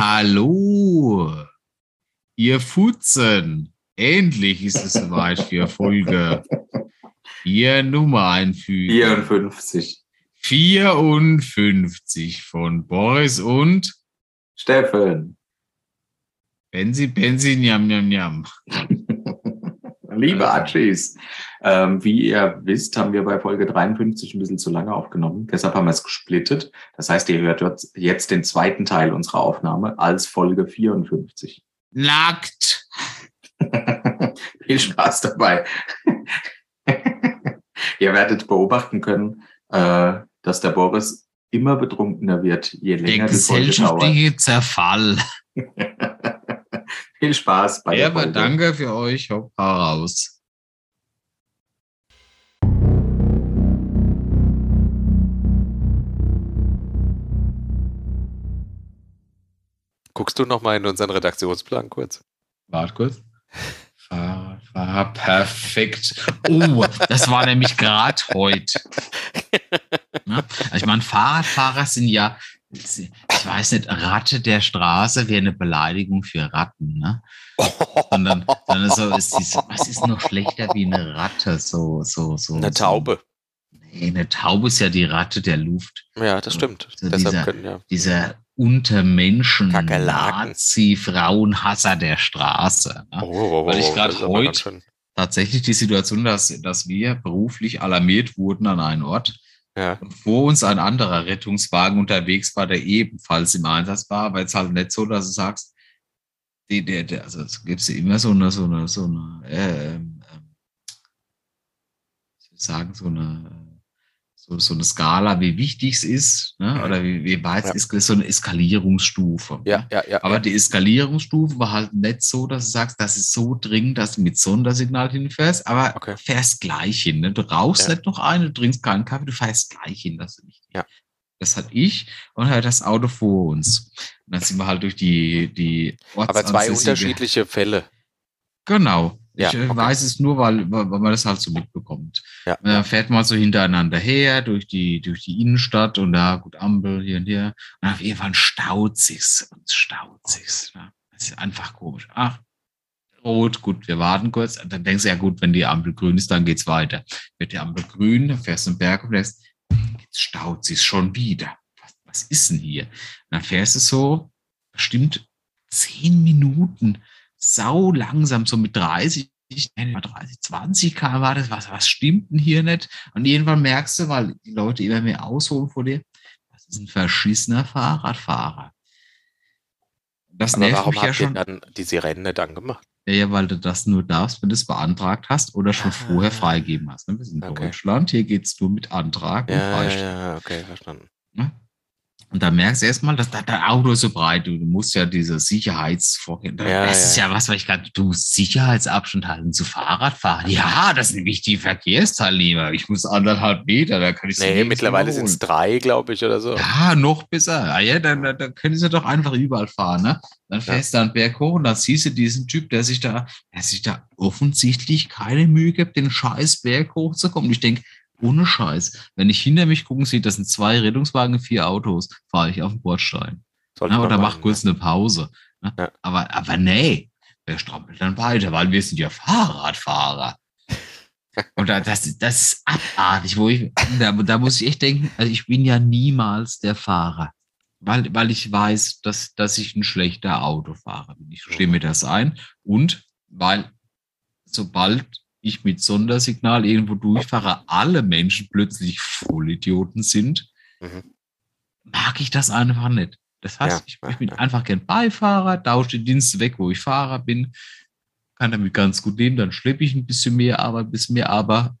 Hallo. Ihr Futzen, endlich ist es soweit für Folge 4 Nummer einfügen. 54. 54 von Boris und Steffen. Benzi, Benzi, Njam, Njam, Njam. Liebe Archies, ähm, wie ihr wisst, haben wir bei Folge 53 ein bisschen zu lange aufgenommen. Deshalb haben wir es gesplittet. Das heißt, ihr hört jetzt den zweiten Teil unserer Aufnahme als Folge 54. Nackt. Viel Spaß dabei. ihr werdet beobachten können, äh, dass der Boris immer betrunkener wird, je länger Der die Folge dauert. gesellschaftliche Zerfall. Viel Spaß bei Ja, der aber Folge. danke für euch. Hopp, raus. Guckst du noch mal in unseren Redaktionsplan kurz? Warte kurz. Fahrradfahrer, perfekt. Oh, das war nämlich gerade heute. Ne? Also ich meine, Fahrradfahrer sind ja, ich weiß nicht, Ratte der Straße wäre eine Beleidigung für Ratten, ne? Sondern, sondern so ist dies, was ist noch schlechter wie eine Ratte? So, so, so. Eine so. Taube. Nee, eine Taube ist ja die Ratte der Luft. Ja, das stimmt. So Deshalb dieser- können ja. Dieser Untermenschen, Kakerlaken. Nazi-Frauenhasser der Straße. Ne? Oh, Weil ich das grad ist aber heut- ganz schön. tatsächlich die Situation, dass, dass wir beruflich alarmiert wurden an einen Ort Ja. vor uns ein anderer Rettungswagen unterwegs war, der ebenfalls im Einsatz war, aber jetzt halt nicht so, dass du sagst, die, der, der, also es gibt immer so eine, so eine, so eine, äh, ich sagen, so eine, so, so eine Skala, wie wichtig es ist, ne? Mhm. oder wie, wie weit es Ja. ist, so eine Eskalierungsstufe. Ja, ja, ja. Aber ja. die Eskalierungsstufe war halt nicht so, dass du sagst, das ist so dringend, dass du mit Sondersignal hinfährst, aber Okay. fährst gleich hin. Ne? Du rauchst Ja. nicht noch ein, du trinkst keinen Kaffee, du fährst gleich hin. Das, ist wichtig. Ja. das hat ich und halt das Auto vor uns. Und dann sind wir halt durch die, die Aber zwei unterschiedliche Fälle. Genau. Ja, ich äh, okay. weiß es nur, weil, weil man das halt so mitbekommt. Ja. Und dann fährt man so hintereinander her durch die, durch die Innenstadt und da, gut, Ampel hier und hier. Und auf jeden Fall staut sich's und staut sich's. Ne? Das ist einfach komisch. Ach, rot, gut, wir warten kurz. Und dann denkst du, ja gut, wenn die Ampel grün ist, dann geht's weiter. Wird die Ampel grün, dann fährst du den Berg und denkst, jetzt staut sich's schon wieder. Was, was ist denn hier? Und dann fährst du so bestimmt zehn Minuten sau langsam, so mit 30, nein, 30, 20 km war das, was, was stimmt denn hier nicht? Und irgendwann merkst du, weil die Leute immer mehr ausholen vor dir, das ist ein verschissener Fahrradfahrer. Das Aber nervt warum mich ja habt ihr schon, dann die Sirenen nicht angemacht? ja, weil du das nur darfst, wenn du es beantragt hast oder schon Ah. vorher freigeben hast. ne? Wir sind in Okay. Deutschland, hier geht's nur mit Antrag und Ja, ja, Freistellung. ja, okay, verstanden. Und da merkst du erstmal, dass da dein Auto so breit, du, du musst ja diese Sicherheitsvorkehrungen, Ja, das ja, ist ja, was, weil ich gerade, du musst Sicherheitsabstand halten zu Fahrradfahren. Ja, das sind wichtige Verkehrsteilnehmer. Ich muss anderthalb Meter, da kann ich Nee, mittlerweile sind es drei, glaube ich, oder so. Ja, noch besser. Ah, ja, dann, dann, dann können sie doch einfach überall fahren, ne? Dann fährst du einen Berg hoch und dann siehst du diesen Typ, der sich da, der sich da offensichtlich keine Mühe gibt, den scheiß Berg hochzukommen. Ich denke, ohne Scheiß, wenn ich hinter mich gucken sehe, das sind zwei Rettungswagen, vier Autos, fahre ich auf den Bordstein. Sollte man Oder mach machen, kurz eine Pause. Ne? Ja. Aber, aber nee, der strampelt dann weiter, weil wir sind ja Fahrradfahrer. Und da, das, das ist abartig, wo ich, da, da muss ich echt denken, also ich bin ja niemals der Fahrer. Weil, weil ich weiß, dass, dass ich ein schlechter Autofahrer bin. Ich stehe mir das ein. Und weil sobald ich mit Sondersignal irgendwo durchfahre, alle Menschen plötzlich Vollidioten sind, Mhm. mag ich das einfach nicht. Das heißt, Ja, ich, ja, ich bin ja. einfach gern Beifahrer, tausche den Dienst weg, wo ich Fahrer bin, kann damit ganz gut leben, dann schleppe ich ein bisschen mehr Arbeit, ein bisschen mehr, aber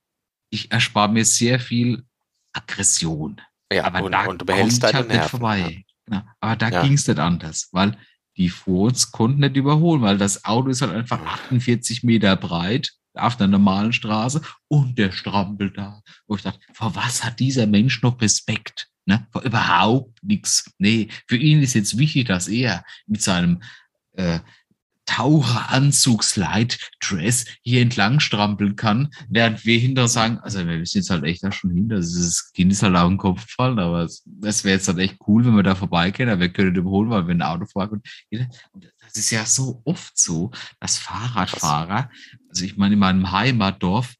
ich erspare mir sehr viel Aggression. Ja, aber und, da und du behältst deine halt nicht Nerven. vorbei. Genau. Aber da Ja. ging es nicht anders, weil die vor uns konnten nicht überholen, weil das Auto ist halt einfach Mhm. 48 Meter breit auf einer normalen Straße und der strampelt da. Wo ich dachte, vor was hat dieser Mensch noch Respekt? Ne? Vor überhaupt nichts. Nee, für ihn ist jetzt wichtig, dass er mit seinem äh, Taucheranzugslight-Dress hier entlang strampeln kann, während wir hinter sagen, also wir sind jetzt halt echt da schon hinter, das Kind ist halt auf den Kopf gefallen, aber es, das wäre jetzt halt echt cool, wenn wir da vorbeigehen, aber wir können den überholen, weil wir ein Auto fahren können. Und das ist ja so oft so, dass Fahrradfahrer, also ich meine, in meinem Heimatdorf,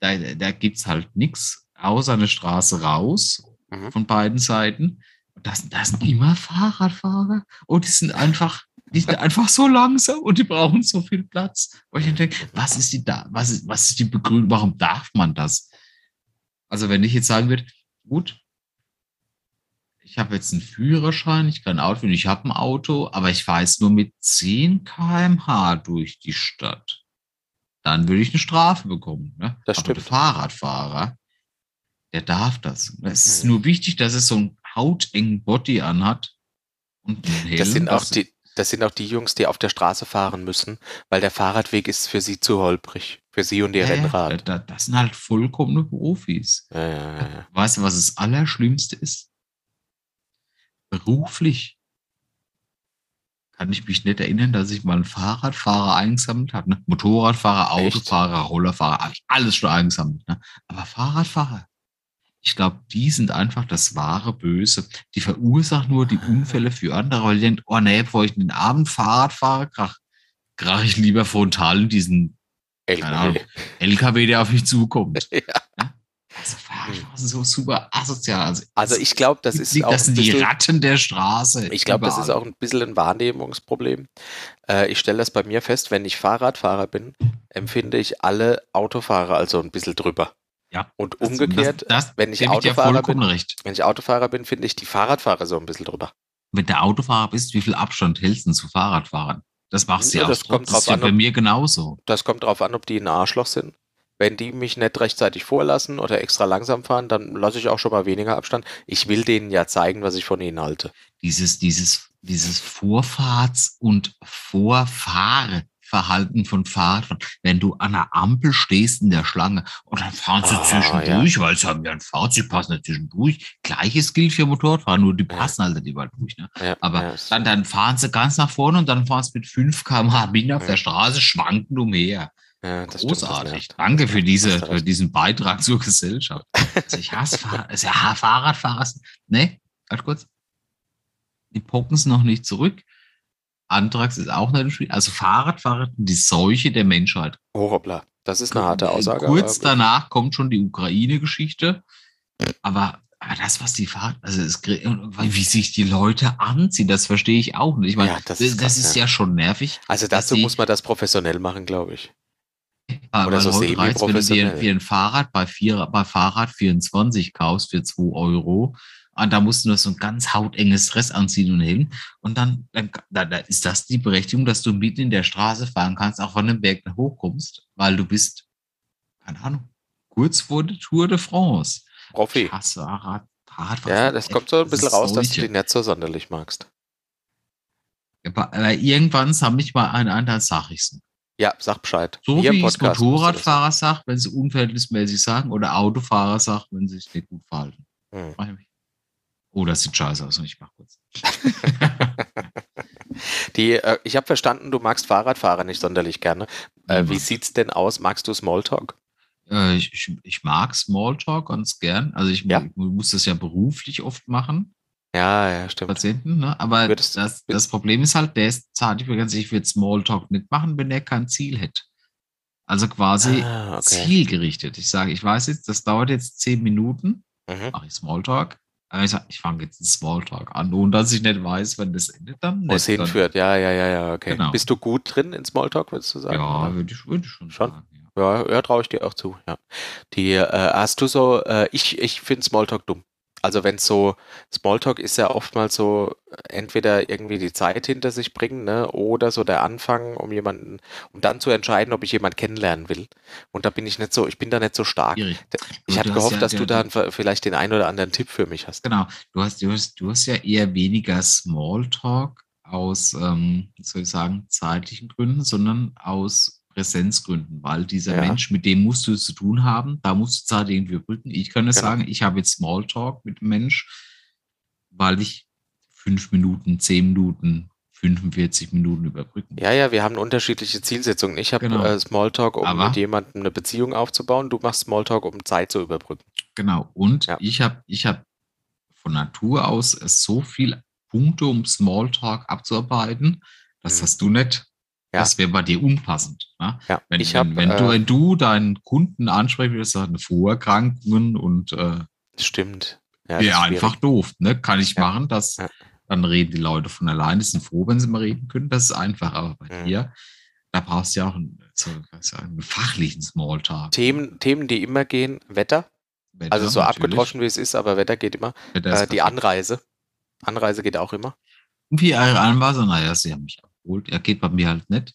da, da gibt's halt nichts außer eine Straße raus Mhm. von beiden Seiten. Und das, das sind immer Fahrradfahrer und die sind einfach, die sind einfach so langsam und die brauchen so viel Platz. Und ich denke, was ist die da, was ist, was ist die Begründung, warum darf man das? Also wenn ich jetzt sagen würde, gut, ich habe jetzt einen Führerschein, ich kann Auto, ich habe ein Auto, aber ich fahre jetzt nur mit 10 km/h durch die Stadt. Dann würde ich eine Strafe bekommen. Ne? Das aber der stimmt. Fahrradfahrer, der darf das. Es ist Mhm. nur wichtig, dass er so einen hautengen Body anhat. Und einen Helm, Das sind auch die, das sind auch die Jungs, die auf der Straße fahren müssen, weil der Fahrradweg ist für sie zu holprig. Für sie und ihr Ja, ja, Rennrad. da- das sind halt vollkommene Profis. Ja, ja, ja, ja. Weißt du, was das Allerschlimmste ist? Beruflich kann ich mich nicht erinnern, dass ich mal einen Fahrradfahrer eingesammelt habe. Ne? Motorradfahrer? Autofahrer, Rollerfahrer, habe ich alles schon eingesammelt. Ne? Aber Fahrradfahrer, ich glaube, die sind einfach das wahre Böse. Die verursachen nur die Unfälle für andere, weil die denken, oh nee, bevor ich den Abend Fahrrad fahre, krach, krach ich lieber frontal in diesen Keine Ahnung. LKW, der auf mich zukommt. Ja. Also Fahrradfahrer sind so super asozial. Also, Also ich glaube, das ist auch das sind die bisschen, Ratten der Straße. ich glaube, das ist auch ein bisschen ein Wahrnehmungsproblem. Äh, ich stelle das bei mir fest, wenn ich Fahrradfahrer bin, empfinde ich alle Autofahrer also ein bisschen drüber. Ja. Und umgekehrt, das, das, wenn ich Autofahrer bin, recht. wenn ich Autofahrer bin, finde ich die Fahrradfahrer so ein bisschen drüber. Wenn du Autofahrer bist, wie viel Abstand hältst du zu Fahrradfahrern? Das machst du Ja, ja, das auch. kommt das drauf ist ja an, bei ob- mir genauso. Das kommt darauf an, ob die ein Arschloch sind. Wenn die mich nicht rechtzeitig vorlassen oder extra langsam fahren, dann lasse ich auch schon mal weniger Abstand. Ich will denen ja zeigen, was ich von ihnen halte. Dieses, dieses, dieses Vorfahrts- und Vorfahrverhalten von Fahrradfahrern. Wenn du an der Ampel stehst in der Schlange und dann fahren sie Ah, zwischendurch, weil sie haben ja ein Fahrt, sie passen ja zwischendurch. Gleiches gilt für Motorradfahrer, nur die Ja. passen halt nicht überall durch. Ne? Ja, Aber ja, dann, dann fahren sie ganz nach vorne und dann fahren sie mit 5 km/h mitten auf Ja. der Straße schwanken umher. ja, stimmt, Großartig. nervt. Danke für, diese, für diesen Beitrag zur Gesellschaft. Also ich hasse also ja, Fahrradfahrer. sind- Ne, warte kurz. Die pocken es noch nicht zurück. Antrags ist auch schwierig. Also Fahrradfahrer die Seuche der Menschheit. Hoppla. Das ist eine harte Aussage. Kurz danach kommt schon die Ukraine-Geschichte. Aber, aber das, was die Fahrt, also es, wie sich die Leute anziehen, das verstehe ich auch nicht. Ich meine, Ja, das das, ist krass, ist ja. ja schon nervig. also dazu die- muss man das professionell machen, glaube ich. Aber Oder so reicht's, wenn du dir semi-professionell. dir ein Fahrrad bei, vier, bei Fahrrad 24 kaufst für 2 Euro, und da musst du nur so ein ganz hautenges Dress anziehen und hin. Und dann, dann, dann, ist das die Berechtigung, dass du mitten in der Straße fahren kannst, auch von dem Berg nach hochkommst, weil du bist, keine Ahnung, kurz vor der Tour de France. Profi. Fahrrad, Fahrradfahren. Ja, das kommt so ein bisschen raus, dass du die nicht so sonderlich magst. Aber irgendwann sammle ich mal einen an, dann sag ich's. Ja, sag Bescheid. So Hier wie es Motorradfahrer sagt, wenn sie unverhältnismäßig sagen, oder Autofahrer sagt, wenn sie sich nicht gut verhalten. Hm. Oh, das sieht scheiße aus und ich mach kurz. Die, äh, ich habe verstanden, du magst Fahrradfahrer nicht sonderlich gerne. Äh, Mhm. wie sieht's denn aus? Magst du Smalltalk? Äh, ich, ich, ich mag Smalltalk ganz gern. Also ich, Ja. muss das ja beruflich oft machen, Ja, ja, stimmt. Patienten, ne? Aber Würdest- das, das Problem ist halt, der ist zart übrigens, ich würde Smalltalk nicht machen, wenn er kein Ziel hätte. Also quasi Ah, okay. zielgerichtet. Ich sage, ich weiß jetzt, das dauert jetzt zehn Minuten, Mhm. mache ich Smalltalk. Ich sage, ich fange jetzt einen Smalltalk an, ohne dass ich nicht weiß, wenn das endet dann. Wo es nicht. Hinführt, ja, ja, ja, ja, okay. Genau. Bist du gut drin in Smalltalk, würdest du sagen? Ja, würde ich, würde ich schon, Schon? sagen. Ja. Ja, ja traue ich dir auch zu, ja. Die, äh, hast du so, äh, ich, ich finde Smalltalk dumm. Also wenn so, Smalltalk ist ja oftmals so, entweder irgendwie die Zeit hinter sich bringen, ne, oder so der Anfang, um jemanden, um dann zu entscheiden, ob ich jemanden kennenlernen will. Und da bin ich nicht so, ich bin da nicht so stark. Schwierig. Ich hatte gehofft, ja- dass der- du da vielleicht den einen oder anderen Tipp für mich hast. Genau, du hast, du hast, du hast ja eher weniger Smalltalk aus, ähm, soll ich sagen, zeitlichen Gründen, sondern aus Präsenzgründen, weil dieser Ja. Mensch, mit dem musst du es zu tun haben, da musst du Zeit irgendwie überbrücken. Ich kann es Genau. sagen, ich habe jetzt Smalltalk mit dem Mensch, weil ich fünf Minuten, zehn Minuten, 45 Minuten überbrücken. Ja, ja, wir haben unterschiedliche Zielsetzungen. Ich habe Genau. äh, Smalltalk, um Aber- mit jemandem eine Beziehung aufzubauen. Du machst Smalltalk, um Zeit zu überbrücken. Genau. Und Ja. ich habe ich hab von Natur aus so viel Punkte, um Smalltalk abzuarbeiten. Das Mhm. hast du nicht. Ja. Das wäre bei dir unpassend. Ne? Ja, Wenn, ich habe, wenn, du, äh, wenn du deinen Kunden ansprechen willst, sagen Vorerkrankungen und äh, stimmt. Ja, ist einfach doof. Ne? Kann ich Ja. machen, dass dann reden die Leute von alleine, die sind froh, wenn sie mal reden können. Das ist einfach. Aber bei Mhm. dir, da brauchst du ja auch einen, so, einen fachlichen Smalltalk. Themen, Themen, die immer gehen, Wetter. Wetter, Also so natürlich. abgedroschen, wie es ist, aber Wetter geht immer. Wetter Äh, die. Anreise. Anreise geht auch immer. Und wie eure Anweisung, naja, sie haben mich abgeholt. Er geht bei mir halt nicht.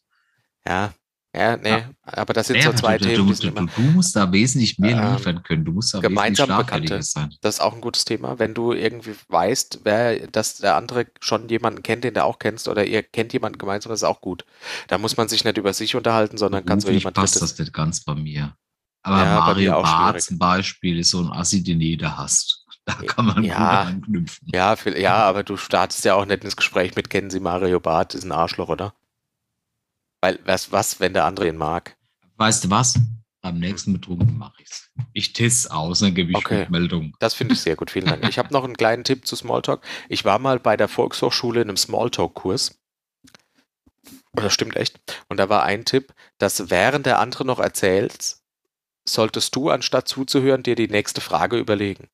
Ja. Ja, nee, Ja. aber das sind Ja, so zwei du, Themen, du, du, du, du musst da wesentlich mehr Ähm, liefern können. Du musst da gemeinsam Bekannte. sein. Das ist auch ein gutes Thema, wenn du irgendwie weißt, wer, dass der andere schon jemanden kennt, den du auch kennst, oder ihr kennt jemanden gemeinsam, das ist auch gut. Da muss man sich nicht über sich unterhalten, sondern kann so Beruflich jemand passt drittes. das nicht ganz bei mir. Aber Ja, Mario Barth zum Beispiel ist so ein Assi, den jeder hasst. Da kann man Ja. gut anknüpfen. Ja, viel, ja, aber du startest ja auch nicht ins Gespräch mit, kennen Sie Mario Barth, ist ein Arschloch, oder? Weil, was, was, wenn der andere ihn mag? Weißt du was? Beim nächsten Betrunken mache ich's. Ich teste aus, dann gebe ich Okay. Rückmeldung. Das finde ich sehr gut, vielen Dank. Ich habe noch einen kleinen Tipp zu Smalltalk. Ich war mal bei der Volkshochschule in einem Smalltalk-Kurs. Das stimmt echt. Und da war ein Tipp, dass während der andere noch erzählt, solltest du, anstatt zuzuhören, dir die nächste Frage überlegen.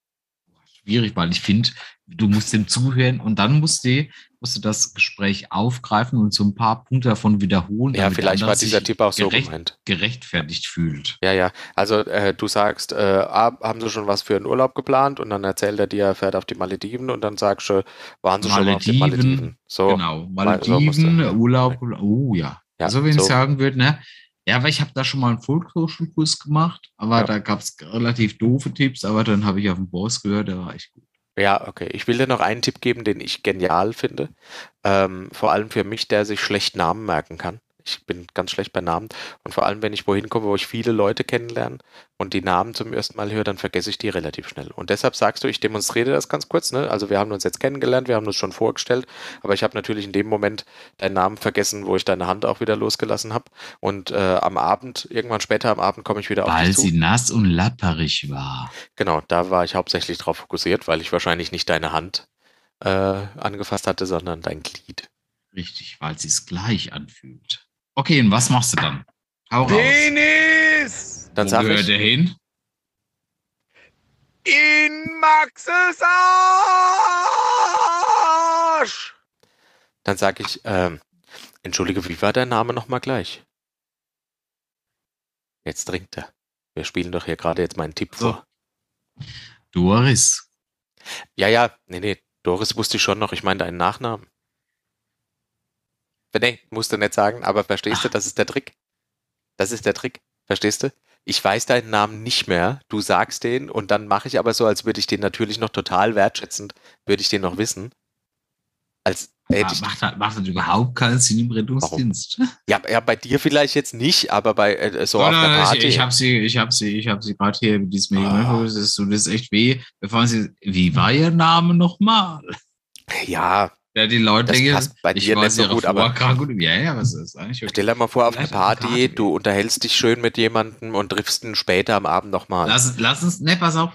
Schwierig, weil ich finde, du musst dem zuhören und dann musst du, musst du das Gespräch aufgreifen und so ein paar Punkte davon wiederholen. Ja, vielleicht war dieser Tipp auch so gerecht, gemeint. gerechtfertigt fühlt. Ja, ja. Also äh, du sagst, äh, ah, haben Sie schon was für einen Urlaub geplant? Und dann erzählt er dir, er fährt auf die Malediven und dann sagst du, waren Sie schon mal auf den Malediven, Malediven? So, Genau, mal- so Malediven, Urlaub, oh ja. Ja, also wenn so. ich sagen würde, ne, ja, aber ich habe da schon mal einen Volkshochschulkurs gemacht, aber Ja. da gab es relativ doofe Tipps, aber dann habe ich auf den Boss gehört, der war echt gut. Ja, okay. Ich will dir noch einen Tipp geben, den ich genial finde. Ähm, vor allem für mich, der sich schlecht Namen merken kann. Ich bin ganz schlecht bei Namen. Und vor allem, wenn ich wohin komme, wo ich viele Leute kennenlerne und die Namen zum ersten Mal höre, dann vergesse ich die relativ schnell. Und deshalb sagst du, ich demonstriere das ganz kurz. Ne? Also wir haben uns jetzt kennengelernt, wir haben uns schon vorgestellt, aber ich habe natürlich in dem Moment deinen Namen vergessen, wo ich deine Hand auch wieder losgelassen habe. Und äh, am Abend, irgendwann später am Abend, komme ich wieder auf Weil dich zu. sie nass und lapperig war. Genau, da war ich hauptsächlich drauf fokussiert, weil ich wahrscheinlich nicht deine Hand äh, angefasst hatte, sondern dein Glied. Richtig, weil sie es gleich anfühlt. Okay, und was machst du dann? Hau raus. Penis Dann Wo sag gehört ich, der hin? in Maxes Arsch. dann sag ich, ähm, entschuldige, wie war dein Name nochmal gleich? Jetzt trinkt er. Wir spielen doch hier gerade jetzt meinen Tipp So. vor. Doris. Ja, ja, nee, nee, Doris wusste ich schon noch, ich meine deinen Nachnamen. Nee, musst du nicht sagen, aber verstehst du, das ist der Trick. Das ist der Trick, verstehst du? Ich weiß deinen Namen nicht mehr, du sagst den und dann mache ich aber so, als würde ich den natürlich noch total wertschätzend, würde ich den noch wissen. Als hätte ich, macht, halt- macht halt überhaupt keinen Sinn im Rettungsdienst. ja, ja, bei dir vielleicht jetzt nicht, aber bei äh, so auf Oder einer Party. Ich, ich habe sie, ich habe sie, ich habe sie gerade hier mit diesem Ah. das ist, das ist echt weh. Bevor sie, wie war ihr Name nochmal? ja, Ja, die Leute Das passt bei ich dir nicht so gut, aber-. Ja, ja, was ist eigentlich? stell dir mal vor, auf einer Vielleicht auf einer Party, Party. du unterhältst dich schön mit jemandem und triffst ihn später am Abend nochmal. Lass, lass uns, ne, pass auf.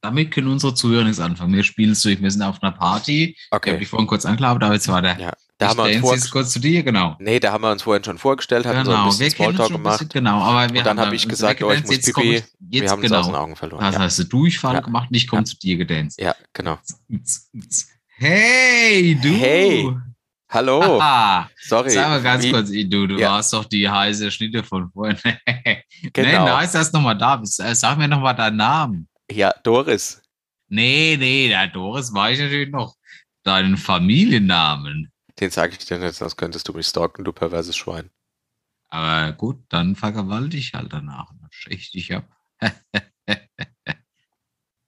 Damit können unsere Zuhörer nichts anfangen. Wir spielen es durch. Wir sind auf einer Party. Ich habe Okay, dich vorhin kurz angelaubt, aber jetzt war der. Ja, da haben wir uns ich vor, jetzt kurz zu dir, genau. Nee, da haben wir uns vorhin schon vorgestellt, hatten so ein Genau, bisschen Smalltalk gemacht. bisschen, genau. Aber wir Und dann haben habe ich gesagt, oh, ich muss jetzt Pipi. ich- Jetzt Wir haben uns aus den genau. Augen verloren. Das Ja, hast du Durchfall Ja. gemacht und ich komme Ja. zu dir gedanced. ja genau. Hey, du! Hey. Hallo, Ah, sorry. sag mal ganz wie- kurz, du, du Ja. warst doch die heiße Schnitte von vorhin. Genau. Nee, nice, dass du nochmal da bist. Äh, Sag mir nochmal deinen Namen. Ja, Doris. Nee, nee, der Doris weiß ich natürlich noch. Deinen Familiennamen. Den sage ich dir nicht, sonst könntest du mich stalken, du perverses Schwein. Aber gut, dann vergewaltige ich halt danach. Dann steche ich dich ab.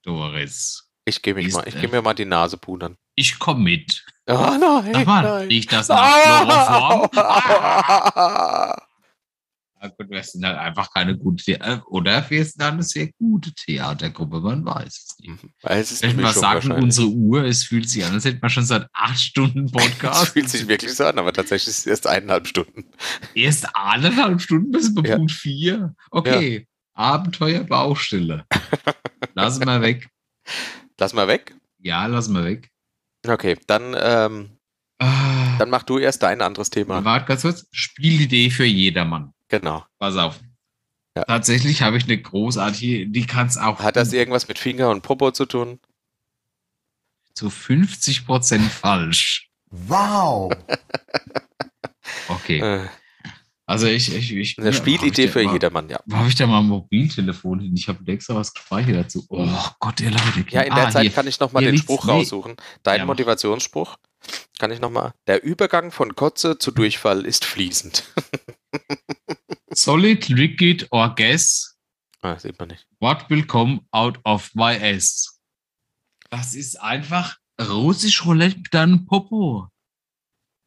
Doris. Ich gehe mich mal, ich äh, gehe mir mal die Nase pudern. Ich komme mit. Oh nein, Sag mal, nein. riecht das nach Chloroform? Ah! Ja, gut, wir sind halt einfach keine gute Theater oder wir sind eine sehr gute Theatergruppe, man weiß es nicht. Weil es ist Wenn wir sagen, unsere Uhr, es fühlt sich an, als hätten wir schon seit acht Stunden Es Podcast. fühlt sich wirklich so an, aber tatsächlich ist es erst eineinhalb Stunden. Erst eineinhalb Stunden bis bei Ja. Punkt vier. Okay, Abenteuer Baustelle. Lassen wir weg. Lass mal weg. Ja, lassen wir weg. Okay, dann, ähm, Ah, dann mach du erst dein anderes Thema. Warte ganz kurz. Spielidee für jedermann. Genau. Pass auf. Ja. Tatsächlich habe ich eine großartige, die kann es auch Hat das irgendwas mit Finger und Popo zu tun? zu 50 Prozent falsch. Wow. Okay. Äh, Also ich, ich, ich eine Spielidee für jeder. jedermann, ja. Wo habe ich da mal ein Mobiltelefon hin? Ich habe extra was gespeichert dazu. Oh Gott, ihr Leute. Ja, in der Ah, Zeit hier. kann ich noch mal hier den. Spruch Nee. raussuchen. Dein Ja. Motivationsspruch kann ich noch mal. Der Übergang von Kotze zu Durchfall ist fließend. Solid, liquid or gas, ah, sieht man nicht. what will come out of my ass? Das ist einfach russisch Roulette mit deinem Popo.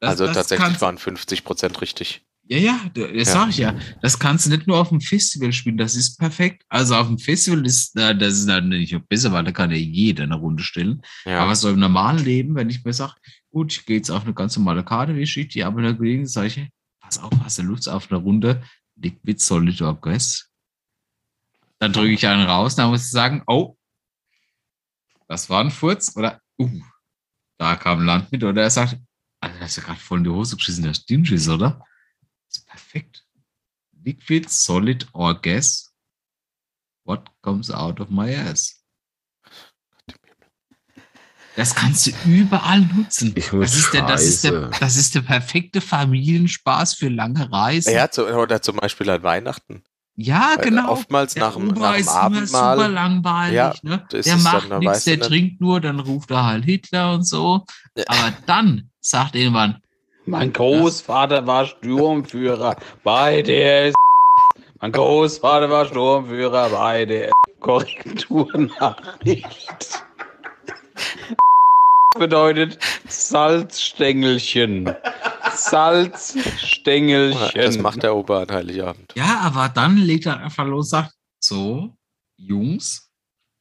Das- also das tatsächlich waren 50 Prozent richtig. Ja, ja, da- das Ja. sag ich ja. Das kannst du nicht nur auf dem Festival spielen, das ist perfekt. Also auf dem Festival ist das ist dann nicht besser, weil da kann ja jeder eine Runde stellen. Ja. Aber so im normalen Leben, wenn ich mir sage, gut, ich gehe jetzt auf eine ganz normale Karte, wie schickt die aber Kollegen, sage ich, pass auf, hast du Lust auf eine Runde Liquid Solid or Gas? Dann drücke ich einen raus, dann muss ich sagen, oh, das war ein Furz oder, uh, da kam Land mit oder er sagt, Alter, ist ja gerade voll in die Hose geschissen, der Stinch ist, oder? Ist perfekt. Liquid, Solid or Gas? What comes out of my ass? Das kannst du überall nutzen. Ich muss das, ist der, das, ist der, das ist der perfekte Familienspaß für lange Reisen. ja, zu, oder zum Beispiel an Weihnachten. Ja, Weil genau. Oftmals Der nach dem, nach dem ist immer super Abendmahl. langweilig. Ja, ne? Der macht nichts, der nicht. trinkt nur, dann ruft er halt Hitler und so. Ja. Aber dann sagt irgendwann, Mein Großvater war Sturmführer bei der Mein Großvater war Sturmführer bei der Korrekturnachricht. bedeutet Salzstängelchen. Salzstängelchen. Das macht der Opa an Heiligabend. ja, aber dann legt er einfach los und sagt, so, Jungs,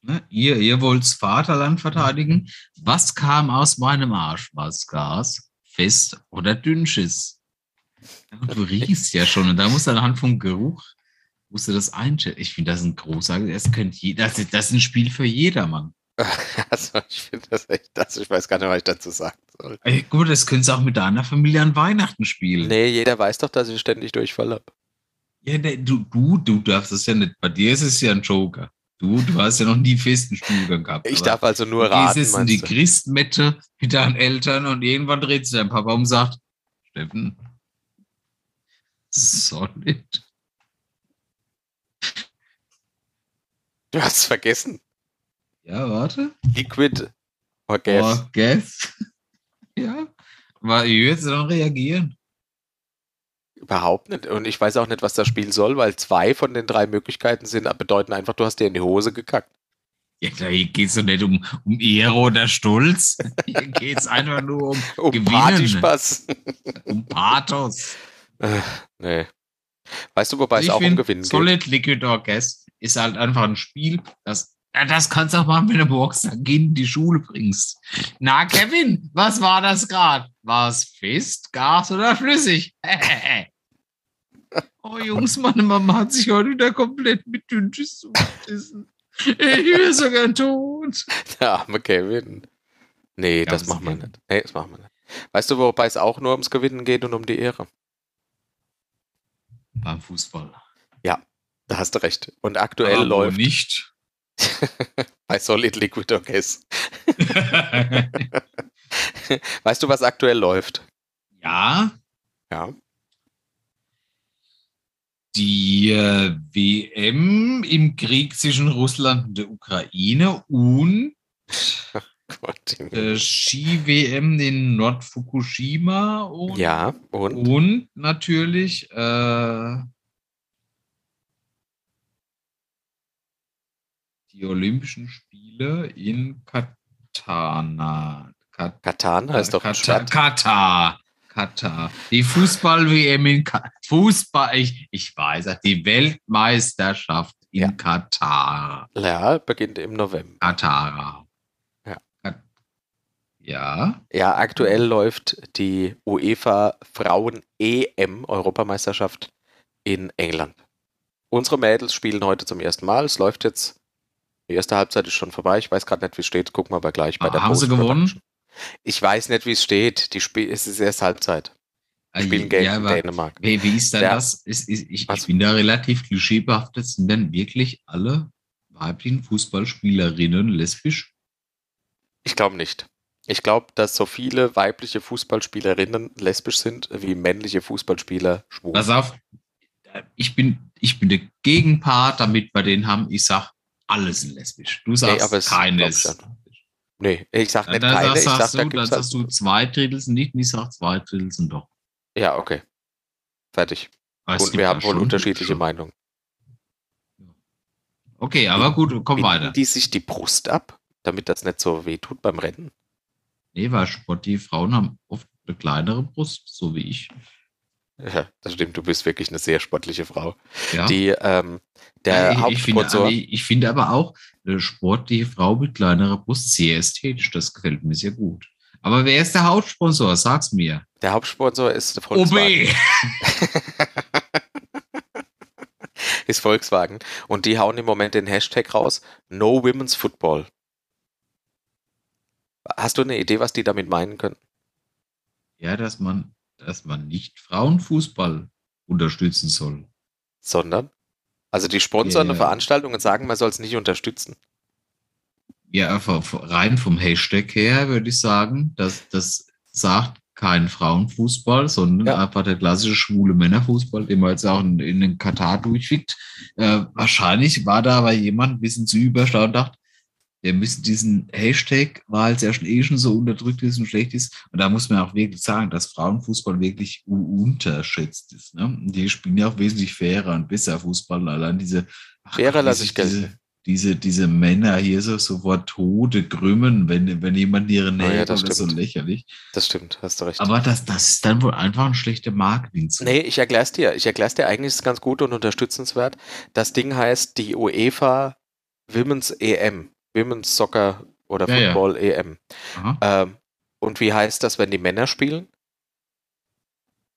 ne, ihr, ihr wollt's Vaterland verteidigen. Was kam aus meinem Arsch? Was Gas, Fest oder Dünnschiss? Und du riechst ja schon und da musst du anhand vom Geruch musst du das einstellen. Ich finde das ein großartiges, das könnte jeder, das, ist- das ist ein Spiel für jedermann. Also ich finde das echt, das, ich weiß gar nicht, was ich dazu sagen soll. Ey, gut, das könntest du auch mit deiner Familie an Weihnachten spielen. Nee, jeder weiß doch, dass ich ständig Durchfall habe. Ja, ne, du, du, du darfst es ja nicht. Bei dir ist es ja ein Joker. Du, du hast ja noch nie festen Stuhlgang gehabt. Ich darf also nur du raten, in die meinst du? Christmette mit deinen Eltern und irgendwann dreht sich dein Papa um und sagt, Steffen, solid. Du hast es vergessen. Ja, warte. Liquid or Gas. Oh, Gas. ja. Wie würdest du dann reagieren? Überhaupt nicht. Und ich weiß auch nicht, was das Spiel soll, weil zwei von den drei Möglichkeiten sind, bedeuten einfach, du hast dir in die Hose gekackt. Ja, klar, hier geht es doch nicht um, um Ehre oder Stolz. Hier geht es einfach nur um, Um Gewinnen. Partyspaß. um Pathos. Äh, nee. Weißt du, wobei es Ich auch um Gewinnen geht? Solid Liquid or Gas ist halt einfach ein Spiel, das, das kannst du auch machen, wenn du morgens in die Schule bringst. Na, Kevin, was war das gerade? War es fest, Gas oder flüssig? oh, Jungs, meine Mama hat sich heute wieder komplett mit Dünnschiss zugebissen. Ich wäre so gern tot. Der arme Kevin. Nee, das machen wir nicht. Nee, das machen wir nicht. Weißt du, wobei es auch nur ums Gewinnen geht und um die Ehre? Beim Fußball. Da hast du recht. Und aktuell Aber läuft nicht. bei Solid Liquid or Gas. Weißt du, was aktuell läuft? ja, Ja. Die äh, WM im Krieg zwischen Russland und der Ukraine und Gott, äh, Ski-WM in Nordfukushima und, ja, und? und natürlich äh, die Olympischen Spiele in Katana. Kat Katan heißt doch Katar. Katar. Katar. Die Fußball-WM in Katar. Fußball, ich, ich weiß, die Weltmeisterschaft in Ja. Katar. Ja, beginnt im November. Katar. Ja. Ja. Ja, aktuell läuft die UEFA Frauen-EM Europameisterschaft in England. Unsere Mädels spielen heute zum ersten Mal. Es läuft jetzt. Die erste Halbzeit ist schon vorbei. Ich weiß gerade nicht, wie es steht. Gucken wir aber gleich bei Ah, der haben sie gewonnen? Ich weiß nicht, wie es steht. Die Spiel es ist erst Halbzeit. Äh, Spielen gegen ja, Dänemark. Wie, wie ist denn Ja. das? Ist, ist, ich, ich bin da relativ klischeebehaftet. Sind denn wirklich alle weiblichen Fußballspielerinnen lesbisch? Ich glaube nicht. Ich glaube, dass so viele weibliche Fußballspielerinnen lesbisch sind, wie männliche Fußballspieler schwul. Pass auf, ich bin, ich bin der Gegenpart, damit wir den haben. Ich sag, alle sind lesbisch. Du sagst, es keines. Nee, ich sag nicht keine. Ich sag, da du, dann gibt's sagst du, halt, zwei Drittel sind nicht und ich sag, zwei Drittel sind doch. Ja, okay. Fertig. Und wir haben wohl schon- unterschiedliche schon- Meinungen. Okay, aber gut, komm Binden weiter. die sich die Brust ab, damit das nicht so weh tut beim Rennen? Nee, weil sportliche Frauen haben oft eine kleinere Brust, so wie ich. Ja, das stimmt. Du bist wirklich eine sehr sportliche Frau. Ja. Die, ähm, der Ja, ich, ich, finde, Hauptsponsor, aber- ich, finde aber auch eine sportliche Frau mit kleinerer Brust sehr ästhetisch. Das gefällt mir sehr gut. Aber wer ist der Hauptsponsor? Sag's mir. der Hauptsponsor ist Volkswagen. ist Volkswagen. Und die hauen im Moment den Hashtag raus, No Women's Football. Hast du eine Idee, was die damit meinen können? Ja, dass man, dass man nicht Frauenfußball unterstützen soll. Sondern? Also die sponsoren eine Ja. Veranstaltung und sagen, man soll es nicht unterstützen. Ja, rein vom Hashtag her würde ich sagen, dass das sagt kein Frauenfußball, sondern Ja. einfach der klassische schwule Männerfußball, den man jetzt auch in, in den Katar durchfickt. Äh, wahrscheinlich war da aber jemand ein bisschen zu überstaunt und dachte, der müsste diesen Hashtag, weil es ja schon eh schon so unterdrückt ist und schlecht ist. Und da muss man auch wirklich sagen, dass Frauenfußball wirklich unterschätzt ist. Ne? Die spielen ja auch wesentlich fairer und besser Fußball. Allein diese ach Fairer Gott, wie lass sich ich gelten. diese, diese, diese Männer hier so sofort Tode grümmen, wenn, wenn jemand in ihre Oh ja, Nähe das kommt, ist so lächerlich. Das stimmt, hast du recht. Aber das, das ist dann wohl einfach ein schlechter Marketing. Nee, ich erklär's dir. Ich erklär's dir eigentlich ist es ganz gut und unterstützenswert. Das Ding heißt die UEFA Women's EM. Women's Soccer oder Ja, ja. Football EM. Ähm, und wie heißt das, wenn die Männer spielen?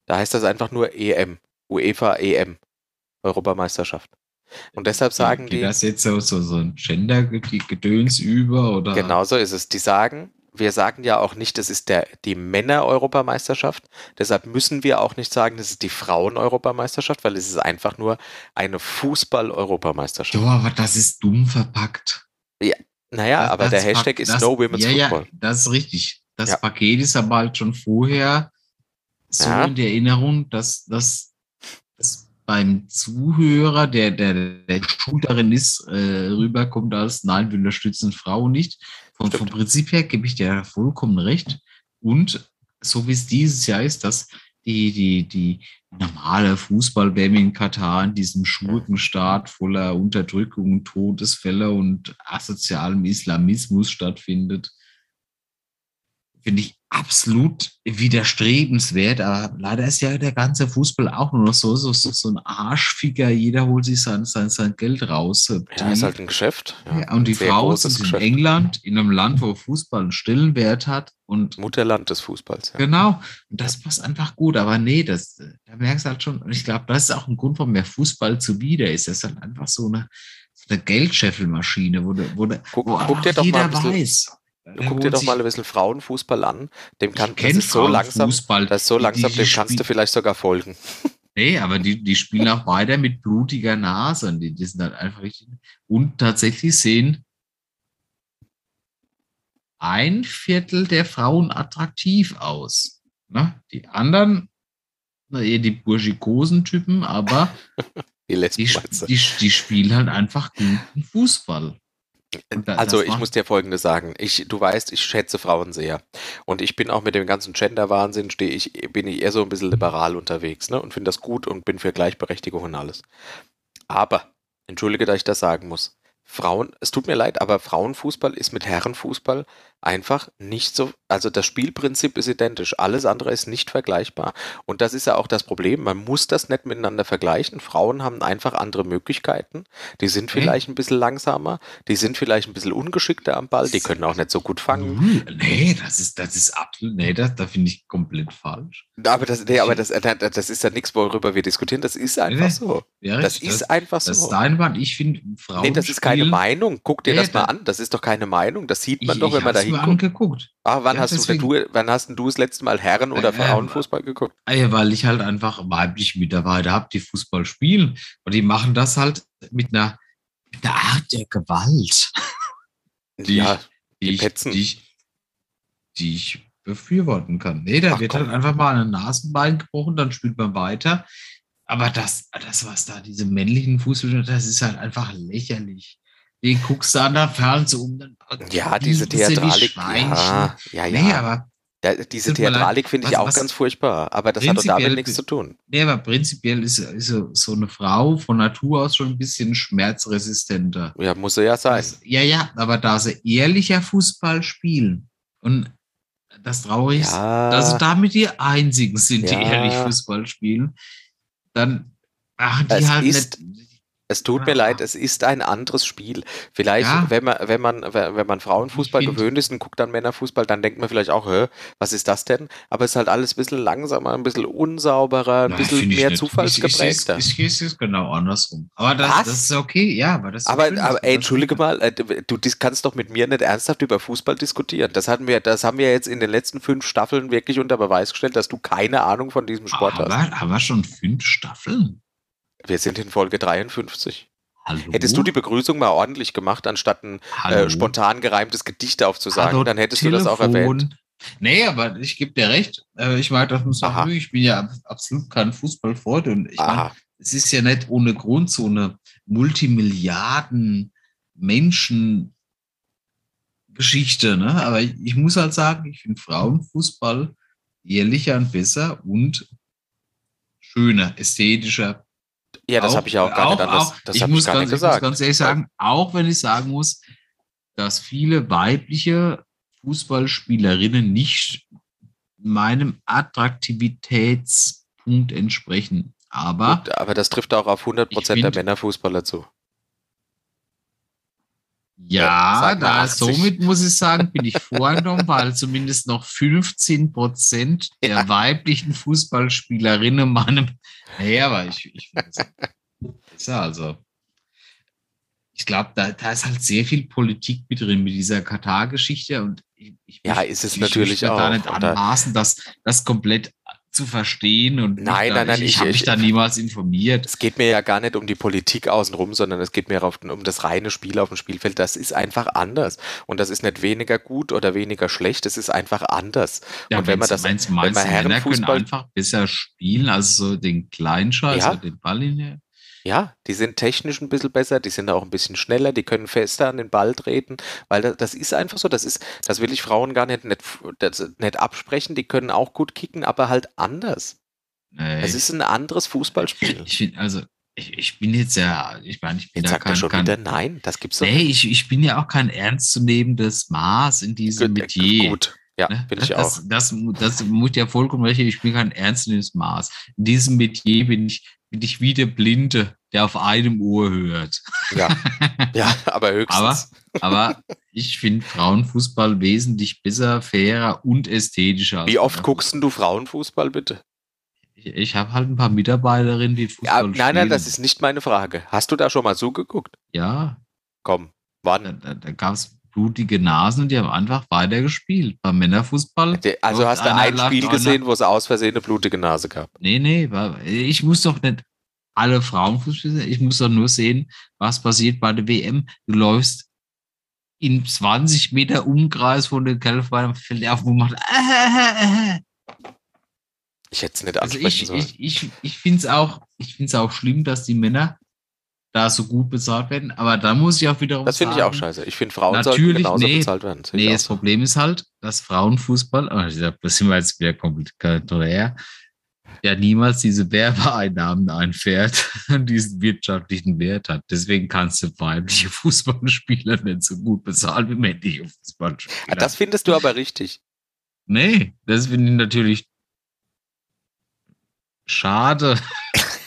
Da heißt das einfach nur EM. UEFA EM. Europameisterschaft. Und deshalb sagen Geht die, das jetzt so, so, so ein Gender-Gedöns über? Oder? genauso ist es. Die sagen, wir sagen ja auch nicht, das ist der, die Männer-Europameisterschaft. Deshalb müssen wir auch nicht sagen, das ist die Frauen-Europameisterschaft, weil es ist einfach nur eine Fußball-Europameisterschaft. Ja, aber das ist dumm verpackt. Naja, Das- aber das der Hashtag ist das, No Women's ja, Football. Ja, das ist richtig. Das Ja. Paket ist aber halt schon vorher so Ja. in der Erinnerung, dass das beim Zuhörer, der, der, der schuld darin ist, äh, rüberkommt als nein, wir unterstützen Frauen nicht. Vom, vom. Prinzip her gebe ich dir vollkommen recht. Und so wie es dieses Jahr ist, dass die, die, die normale Fußball-WM in Katar in diesem Schurkenstaat voller Unterdrückung, Todesfälle und asozialem Islamismus stattfindet, finde ich absolut widerstrebenswert. Aber leider ist ja der ganze Fußball auch nur noch so, so, so, so ein Arschficker. Jeder holt sich sein, sein, sein Geld raus. Ja, ist halt ein Geschäft. ja, und die ein sehr Frau großes ist in Geschäft. England, in einem Land, wo Fußball einen Stellenwert hat und Mutterland des Fußballs. Ja. Genau, und das passt einfach gut, aber nee, das, da merkst du halt schon, und ich glaube, das ist auch ein Grund, warum der Fußball zuwider ist. Das ist halt einfach so eine, so eine Geldscheffelmaschine, wo, du- wo, du- Guck, wo guck dir doch mal jeder ein bisschen, weiß. Du guck dir doch mal ein bisschen Frauenfußball an. Dem kann, das ist so langsam, das ist so langsam, dem kannst du vielleicht sogar folgen. Nee, aber die, die spielen auch weiter mit blutiger Nase. Und die, die sind halt einfach richtig. Und tatsächlich sehen ein Viertel der Frauen attraktiv aus. Ne? Die anderen, na, eher die burschikosen Typen, aber Die die, die, die spielen halt einfach guten Fußball. Da- Also ich muss dir Folgendes sagen. Ich, du weißt, ich schätze Frauen sehr. Und ich bin auch mit dem ganzen Gender-Wahnsinn, stehe ich, bin ich eher so ein bisschen liberal unterwegs, ne? Und finde das gut und bin für Gleichberechtigung und alles. Aber, entschuldige, dass ich das sagen muss. Frauen, es tut mir leid, aber Frauenfußball ist mit Herrenfußball einfach nicht so, also das Spielprinzip ist identisch, alles andere ist nicht vergleichbar. Und das ist ja auch das Problem, man muss das nicht miteinander vergleichen. Frauen haben einfach andere Möglichkeiten, die sind vielleicht ein bisschen langsamer, die sind vielleicht ein bisschen ungeschickter am Ball, die können auch nicht so gut fangen. Nee, das ist, das ist absolut, nee, das, da finde ich komplett falsch. Aber das, nee, aber das, das ist ja nichts, worüber wir diskutieren, das ist einfach Nee, so. Ja, Das ist einfach das ist so. dein Mann. Ich finde, Frauen. Nee, das ist keine Meinung. Guck dir Nee, das mal an. Das ist doch keine Meinung. Das sieht man Ich, doch, wenn man da hinguckt. angeguckt. Ah, wann Ja, hast deswegen- du, wann hast du das letzte Mal Herren- oder Äh, Frauenfußball geguckt? Ja, weil ich halt einfach weibliche Mitarbeiter habe, die Fußball spielen. Und die machen das halt mit einer, mit einer Art der Gewalt, die ja, die, Die ich, petzen. die, ich, die ich befürworten kann. Nee, da Ach, wird komm. halt einfach mal ein Nasenbein gebrochen, dann spielt man weiter. Aber das, das, was da diese männlichen Fußballer, das ist halt einfach lächerlich. Den guckst du an der Fernseher um. Dann ja, diese sie Theatralik. Ja, ja, ja. Nee, aber ja diese. Theatralik finde ich Was- auch was- ganz furchtbar. Aber das hat doch damit nichts zu tun. Nee, aber prinzipiell ist, ist so- eine Frau von Natur aus schon ein bisschen schmerzresistenter. Ja, muss sie ja sein. Das, ja, ja, aber da sie ehrlicher Fußball spielen und das Traurige ist, dass sie Ja, damit die einzigen sind, die Ja. ehrlich Fußball spielen, dann machen die Es halt ist- nicht. Es tut mir Ja. leid, es ist ein anderes Spiel. Vielleicht, Ja. wenn man, wenn man, wenn man Frauenfußball gewöhnt ist und guckt dann Männerfußball, dann denkt man vielleicht auch, Hä, was ist das denn? Aber es ist halt alles ein bisschen langsamer, ein bisschen unsauberer, ein Nein, bisschen mehr nicht. zufallsgeprägter. Ich, ich, sehe es genau andersrum. Aber das, Was? das ist okay, ja, aber das ist Aber, schön, aber ey, entschuldige mal, äh, du kannst doch mit mir nicht ernsthaft über Fußball diskutieren. Das hatten wir, das haben wir jetzt in den letzten fünf Staffeln wirklich unter Beweis gestellt, dass du keine Ahnung von diesem Sport hast. aber, aber schon fünf Staffeln. Wir sind in Folge 53. Hallo? Hättest du die Begrüßung mal ordentlich gemacht, anstatt ein äh, spontan gereimtes Gedicht aufzusagen, Hallo, dann hättest du das auch Telefon. erwähnt. Nee, aber ich gebe dir recht. Äh, Ich mag das muss Aha. ich bin ja ab- absolut kein Fußballfreund und ich meine, es ist ja nicht ohne Grund so eine Multimilliarden Menschen Geschichte, ne? Aber ich, ich muss halt sagen, ich finde Frauenfußball ehrlicher und besser und schöner, ästhetischer. Ja, das habe ich ja auch gar nicht anders. Das ich muss gar ganz, nicht Ich muss gesagt. ganz ehrlich sagen, auch wenn ich sagen muss, dass viele weibliche Fußballspielerinnen nicht meinem Attraktivitätspunkt entsprechen. Aber Gut, aber das trifft auch auf 100% Ich der Männerfußballer zu. Ja, da 80. somit muss ich sagen, bin ich vorgenommen, weil zumindest noch 15 Prozent der Ja. weiblichen Fußballspielerinnen meinem. Nee, aber ich, ich ist ja also. Ich glaube, da, da ist halt sehr viel Politik mit drin mit dieser Katar-Geschichte und ich, ich Ja, ist es ich natürlich möchte mir da auch. nicht anmaßen, das, das komplett zu verstehen und Nein, nein, nein, ich, ich habe mich ich- da niemals informiert. Es geht mir ja gar nicht um die Politik außenrum, sondern es geht mir auf, um das reine Spiel auf dem Spielfeld. Das ist einfach anders. Und das ist nicht weniger gut oder weniger schlecht, es ist einfach anders. Ja, und wenn man das, wenn's wenn meinst, man Männer können Herrenfußball, einfach besser spielen, also so den kleinen Scheiß, Ja. oder den Ball in der. Ja, die sind technisch ein bisschen besser, die sind auch ein bisschen schneller, die können fester an den Ball treten, weil das, das ist einfach so, das ist, das will ich Frauen gar nicht, nicht, das, nicht absprechen, die können auch gut kicken, aber halt anders. Es ist ein anderes Fußballspiel. ich finde, also, ich, ich bin jetzt ja, ich meine, ich bin Jetzt er kein, schon kein wieder nein, das gibt's doch Nee, ich, ich bin ja auch kein ernstzunehmendes Maß in diesem Gut, Metier. Gut, ja, Ne? bin ich auch. das, Das, das, das muss ja vollkommen recht. Ich bin kein ernstzunehmendes Maß. In diesem Metier bin ich, bin ich wie der Blinde, der auf einem Ohr hört. Ja, ja, aber höchstens. Aber ich finde Frauenfußball wesentlich besser, fairer und ästhetischer. Wie oft guckst denn du Frauenfußball bitte? Ich, ich habe halt ein paar Mitarbeiterinnen, die Ja, Fußball nein, spielen. nein, das ist nicht meine Frage. Hast du da schon mal zugeguckt? Ja, Komm, da, wann? da, da gab es blutige Nasen und die haben einfach weiter gespielt. Beim Männerfußball. Also hast du ein Spiel gesehen, wo es aus Versehen eine blutige Nase gab? Nee, nee, ich muss doch nicht alle Frauenfußball sehen. Ich muss doch nur sehen, was passiert bei der WM. Du läufst in 20 Meter Umkreis von den Kälfern, fällt auf und macht. Äh, äh, äh. Ich hätte es nicht Also ansprechen ich, sollen. ich, ich, ich finde es auch, ich find's auch schlimm, dass die Männer da so gut bezahlt werden. Aber da muss ich auch wiederum das finde ich auch scheiße. Ich finde, Frauen sollten Natürlich, genauso nee. bezahlt werden. Sehe Nee, das so. Problem ist halt, dass Frauenfußball, oh, glaub, das sind wir jetzt wieder komplett konträr, ja niemals diese Werbeeinnahmen einfährt und diesen wirtschaftlichen Wert hat. Deswegen kannst du weibliche Fußballspieler nicht so gut bezahlen wie männliche Fußballspieler. Ah, das findest du aber richtig. nee, das finde ich natürlich schade.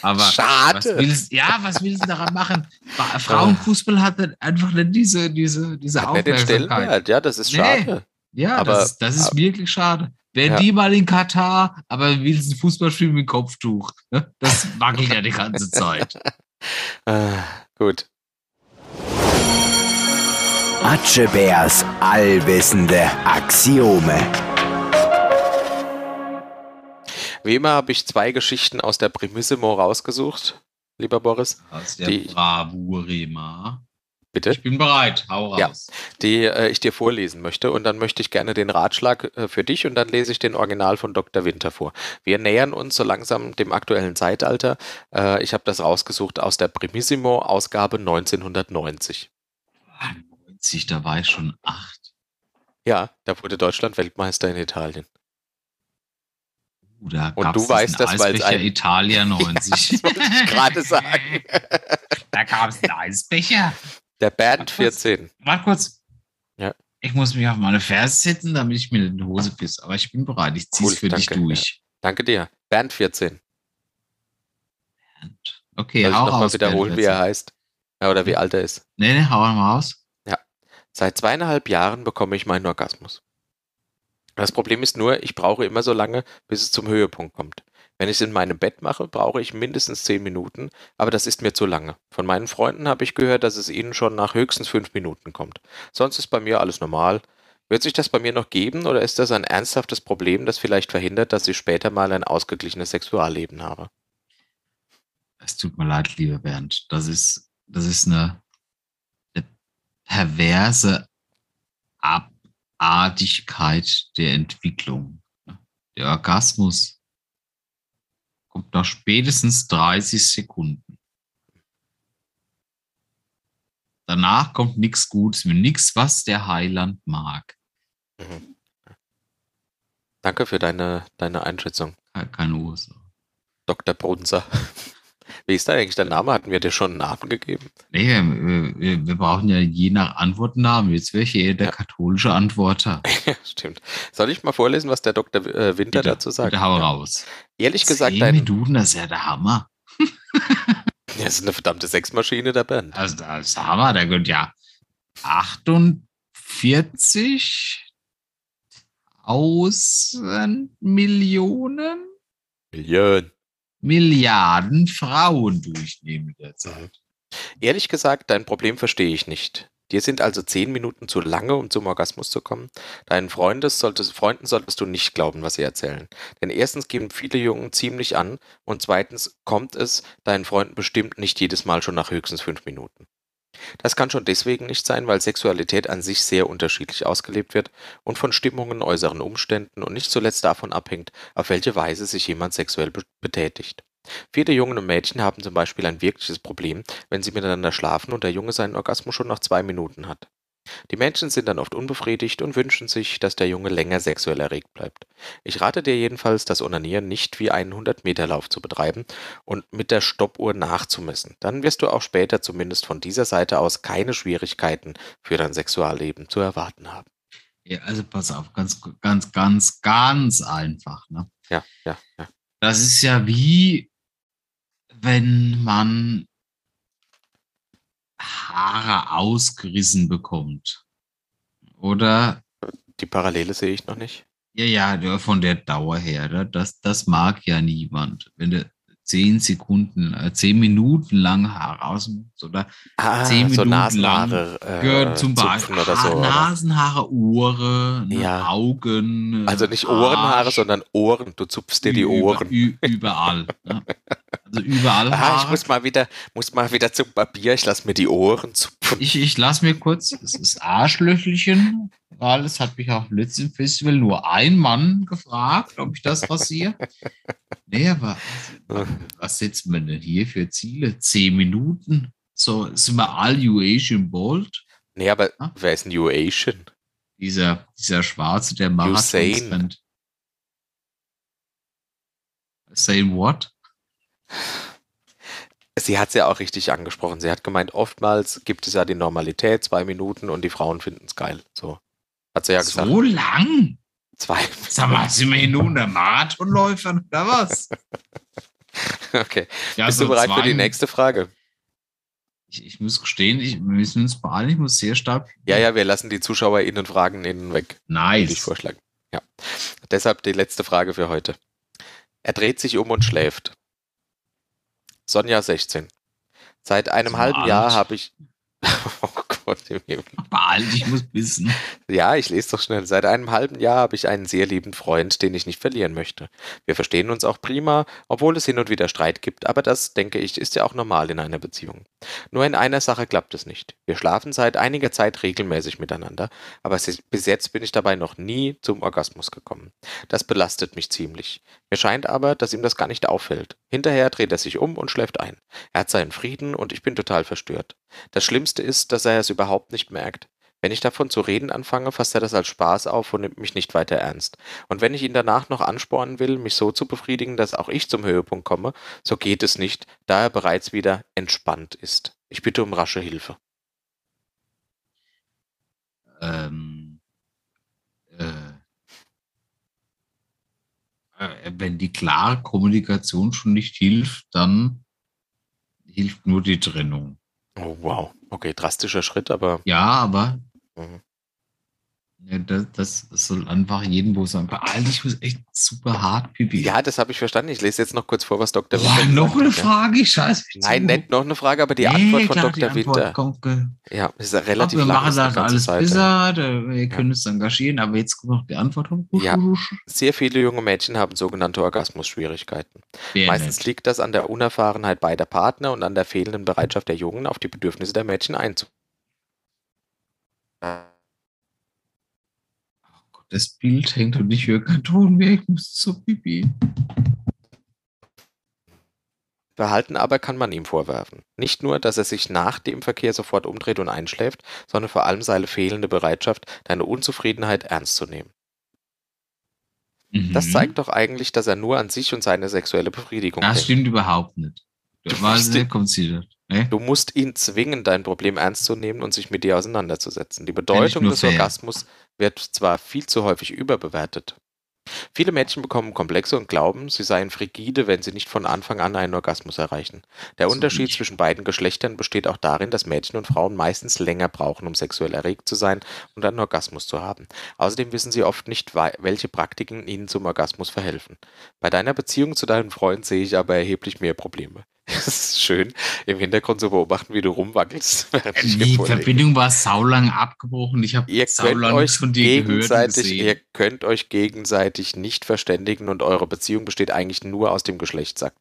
Aber was Schade. willst, ja, was willst du daran machen? Ba- Frauenfußball hat dann einfach nicht diese, diese, diese Hat Aufmerksamkeit. Ja, das ist Nee. schade. Ja, Aber- das, ist, das ist aber- wirklich schade. Wären Ja. die mal in Katar, aber willst ein Fußballspiel mit Kopftuch? Ne? Das wackelt ja die ganze Zeit. Ah, gut. Atschebärs allwissende Axiome. Wie immer habe ich zwei Geschichten aus der Primissimo rausgesucht, lieber Boris. Aus der Die- Bravurema. Bitte. Ich bin bereit. Hau Ja. raus. die äh, ich dir vorlesen möchte. Und dann möchte ich gerne den Ratschlag äh, für dich und dann lese ich den Original von Dr. Winter vor. Wir nähern uns so langsam dem aktuellen Zeitalter. Äh, ich habe das rausgesucht aus der Primissimo, Ausgabe 1990. 90, da war ich schon acht. Ja, da wurde Deutschland Weltmeister in Italien. Da Und du weißt das, weil's Eisbecher ein- Italia 90. wollte ich gerade sagen. Da gab es einen Eisbecher. Der Bernd was? 14. Warte kurz. Ja. Ich muss mich auf meine Ferse setzen, damit ich mir in die Hose pisse. Aber ich bin bereit. Ich zieh's Cool, für dich danke, durch. Danke dir. Bernd 14. Okay, Soll ich nochmal wiederholen, wie Bernd. er heißt? Ja, oder wie alt er ist? Nee, nee, hau mal raus. Seit zweieinhalb Jahren bekomme ich meinen Orgasmus. Das Problem ist nur, ich brauche immer so lange, bis es zum Höhepunkt kommt. Wenn ich es in meinem Bett mache, brauche ich mindestens zehn Minuten, aber das ist mir zu lange. Von meinen Freunden habe ich gehört, dass es ihnen schon nach höchstens fünf Minuten kommt. Sonst ist bei mir alles normal. Wird sich das bei mir noch geben oder ist das ein ernsthaftes Problem, das vielleicht verhindert, dass ich später mal ein ausgeglichenes Sexualleben habe? Es tut mir leid, lieber Bernd. Das ist, das ist eine, eine perverse Abartigkeit der Entwicklung. Der Orgasmus kommt nach spätestens 30 Sekunden. Danach kommt nichts Gutes mehr, nichts, was der Heiland mag. Mhm. Danke für deine, deine Einschätzung, Ke- Keine Ursache. Dr. Brunzer. Wie ist da eigentlich dein Name? Hatten wir dir schon einen Namen gegeben? Nee, wir, wir, brauchen ja je nach Antwort einen Namen. Jetzt wäre ich eher der Ja. katholische Antworter. Stimmt. Soll ich mal vorlesen, was der Dr. äh, Winter Bitte, dazu sagt? Bitte hau raus. Ehrlich gesagt, Zehn dein, Minuten, das ist ja der Hammer. das ist eine verdammte Sexmaschine, der Bernd. Also das ist der Hammer, der gehört ja 48.000 Millionen Million. Milliarden Frauen durchnehmen derzeit. Ehrlich gesagt, dein Problem verstehe ich nicht. Dir sind also zehn Minuten zu lange, um zum Orgasmus zu kommen. Deinen Freundes solltest, Freunden solltest du nicht glauben, was sie erzählen. Denn erstens geben viele Jungen ziemlich an und zweitens kommt es deinen Freunden bestimmt nicht jedes Mal schon nach höchstens fünf Minuten. Das kann schon deswegen nicht sein, weil Sexualität an sich sehr unterschiedlich ausgelebt wird und von Stimmungen, äußeren Umständen und nicht zuletzt davon abhängt, auf welche Weise sich jemand sexuell be betätigt. Viele Jungen und Mädchen haben zum Beispiel ein wirkliches Problem, wenn sie miteinander schlafen und der Junge seinen Orgasmus schon nach zwei Minuten hat. Die Mädchen sind dann oft unbefriedigt und wünschen sich, dass der Junge länger sexuell erregt bleibt. Ich rate dir jedenfalls, das Onanieren nicht wie einen 100-Meter-Lauf zu betreiben und mit der Stoppuhr nachzumessen. Dann wirst du auch später zumindest von dieser Seite aus keine Schwierigkeiten für dein Sexualleben zu erwarten haben. Ja, also pass auf, ganz, ganz, ganz, ganz einfach. Ne? Ja, ja, ja. Das ist ja wie, wenn man Haare ausgerissen bekommt. Oder, Die Parallele sehe ich noch nicht. ja, ja, ja, von der Dauer her, das, das mag ja niemand. Wenn du zehn Sekunden, äh, zehn Minuten lang Haare aus oder Ah, Zehn so Minuten Nasenhaare äh, ja, zum zupfen Beispiel oder so. Oder? Nasenhaare, Ohren, Ja. Augen. äh, Also nicht Ohrenhaare, Arsch, sondern Ohren. Du zupfst dir die über- Ohren. Überall. ne? Also überall Ah, ich muss mal wieder, muss mal wieder zum Barbier. Ich lasse mir die Ohren zupfen. Ich, ich lasse mir kurz, es ist Arschlöchelchen, weil es hat mich auf dem letzten Festival nur ein Mann gefragt, ob ich das rasiere. nee, aber also, was setzt man denn hier für Ziele? Zehn Minuten? So, sind wir all Asian Bold? Nee, aber Ah. wer ist ein Asian? Dieser, dieser Schwarze, der Marathon Usain. Same what? Sie hat es ja auch richtig angesprochen. Sie hat gemeint, oftmals gibt es ja die Normalität, zwei Minuten und die Frauen finden es geil. So. Hat sie ja gesagt. so lang? Zwei. Sag mal, sind wir hier nur unter Marathonläufern oder was? Okay. Ja, Bist so du bereit für die nächste Frage? Ich, ich muss gestehen, ich, wir müssen uns beeilen, ich muss sehr stark. Ja, ja, wir lassen die ZuschauerInnen Fragen innen weg. Würde ich Nice. vorschlagen. Ja. Deshalb die letzte Frage für heute. Er dreht sich um und schläft. Sonja 16. Seit einem halben alt. Jahr habe ich. Oh Himmel. Beeil dich, ich muss wissen. Ja, ich lese doch schnell. Seit einem halben Jahr habe ich einen sehr lieben Freund, den ich nicht verlieren möchte. Wir verstehen uns auch prima, obwohl es hin und wieder Streit gibt, aber das, denke ich, ist ja auch normal in einer Beziehung. Nur in einer Sache klappt es nicht. Wir schlafen seit einiger Zeit regelmäßig miteinander, aber bis jetzt bin ich dabei noch nie zum Orgasmus gekommen. Das belastet mich ziemlich. Mir scheint aber, dass ihm das gar nicht auffällt. Hinterher dreht er sich um und schläft ein. Er hat seinen Frieden und ich bin total verstört. Das Schlimmste ist, dass er es überhaupt nicht merkt. Wenn ich davon zu reden anfange, fasst er das als Spaß auf und nimmt mich nicht weiter ernst. Und wenn ich ihn danach noch anspornen will, mich so zu befriedigen, dass auch ich zum Höhepunkt komme, so geht es nicht, da er bereits wieder entspannt ist. Ich bitte um rasche Hilfe. Ähm, äh, äh, wenn die klare Kommunikation schon nicht hilft, dann hilft nur die Trennung. Oh, wow. Okay, drastischer Schritt, aber Ja, aber Mhm. Ja, das, das soll einfach jeden wo sagen. Alter, ich muss echt super hart pipi. ja, das habe ich verstanden. Ich lese jetzt noch kurz vor, was Dr. Boah, Winter noch eine ja. Frage, scheiße. Nein, nicht noch eine Frage, aber die Nee, Antwort von klar, Dr. Winter. kommt, Ja, ist ja relativ wir lang. machen ist eine das alles Seite. besser, wir können uns engagieren, aber jetzt kommt noch die Antwort. Ja. Sehr viele junge Mädchen haben sogenannte Orgasmusschwierigkeiten. Meistens nicht? liegt das an der Unerfahrenheit beider Partner und an der fehlenden Bereitschaft der Jungen, auf die Bedürfnisse der Mädchen einzugehen. Das Bild hängt und ich höre keinen Ton mehr, ich muss zur Pipi. Verhalten aber kann man ihm vorwerfen. Nicht nur, dass er sich nach dem Verkehr sofort umdreht und einschläft, sondern vor allem seine fehlende Bereitschaft, deine Unzufriedenheit ernst zu nehmen. Das Mhm. zeigt doch eigentlich, dass er nur an sich und seine sexuelle Befriedigung Das denkt. stimmt überhaupt nicht. Das war sehr konziliert. Ne? Du musst ihn zwingen, dein Problem ernst zu nehmen und sich mit dir auseinanderzusetzen. Die Bedeutung des fair. Orgasmus wird zwar viel zu häufig überbewertet. Viele Mädchen bekommen Komplexe und glauben, sie seien frigide, wenn sie nicht von Anfang an einen Orgasmus erreichen. Der So Unterschied zwischen beiden Geschlechtern besteht auch darin, dass Mädchen und Frauen meistens länger brauchen, um sexuell erregt zu sein und einen Orgasmus zu haben. Außerdem wissen sie oft nicht, welche Praktiken ihnen zum Orgasmus verhelfen. Bei deiner Beziehung zu deinem Freund sehe ich aber erheblich mehr Probleme. Es ist schön, im Hintergrund zu beobachten, wie du rumwackelst. Die. Verbindung war saulang abgebrochen. Ich habe saulang euch von dir gegenseitig, ihr könnt euch gegenseitig nicht verständigen und eure Beziehung besteht eigentlich nur aus dem Geschlechtsakt.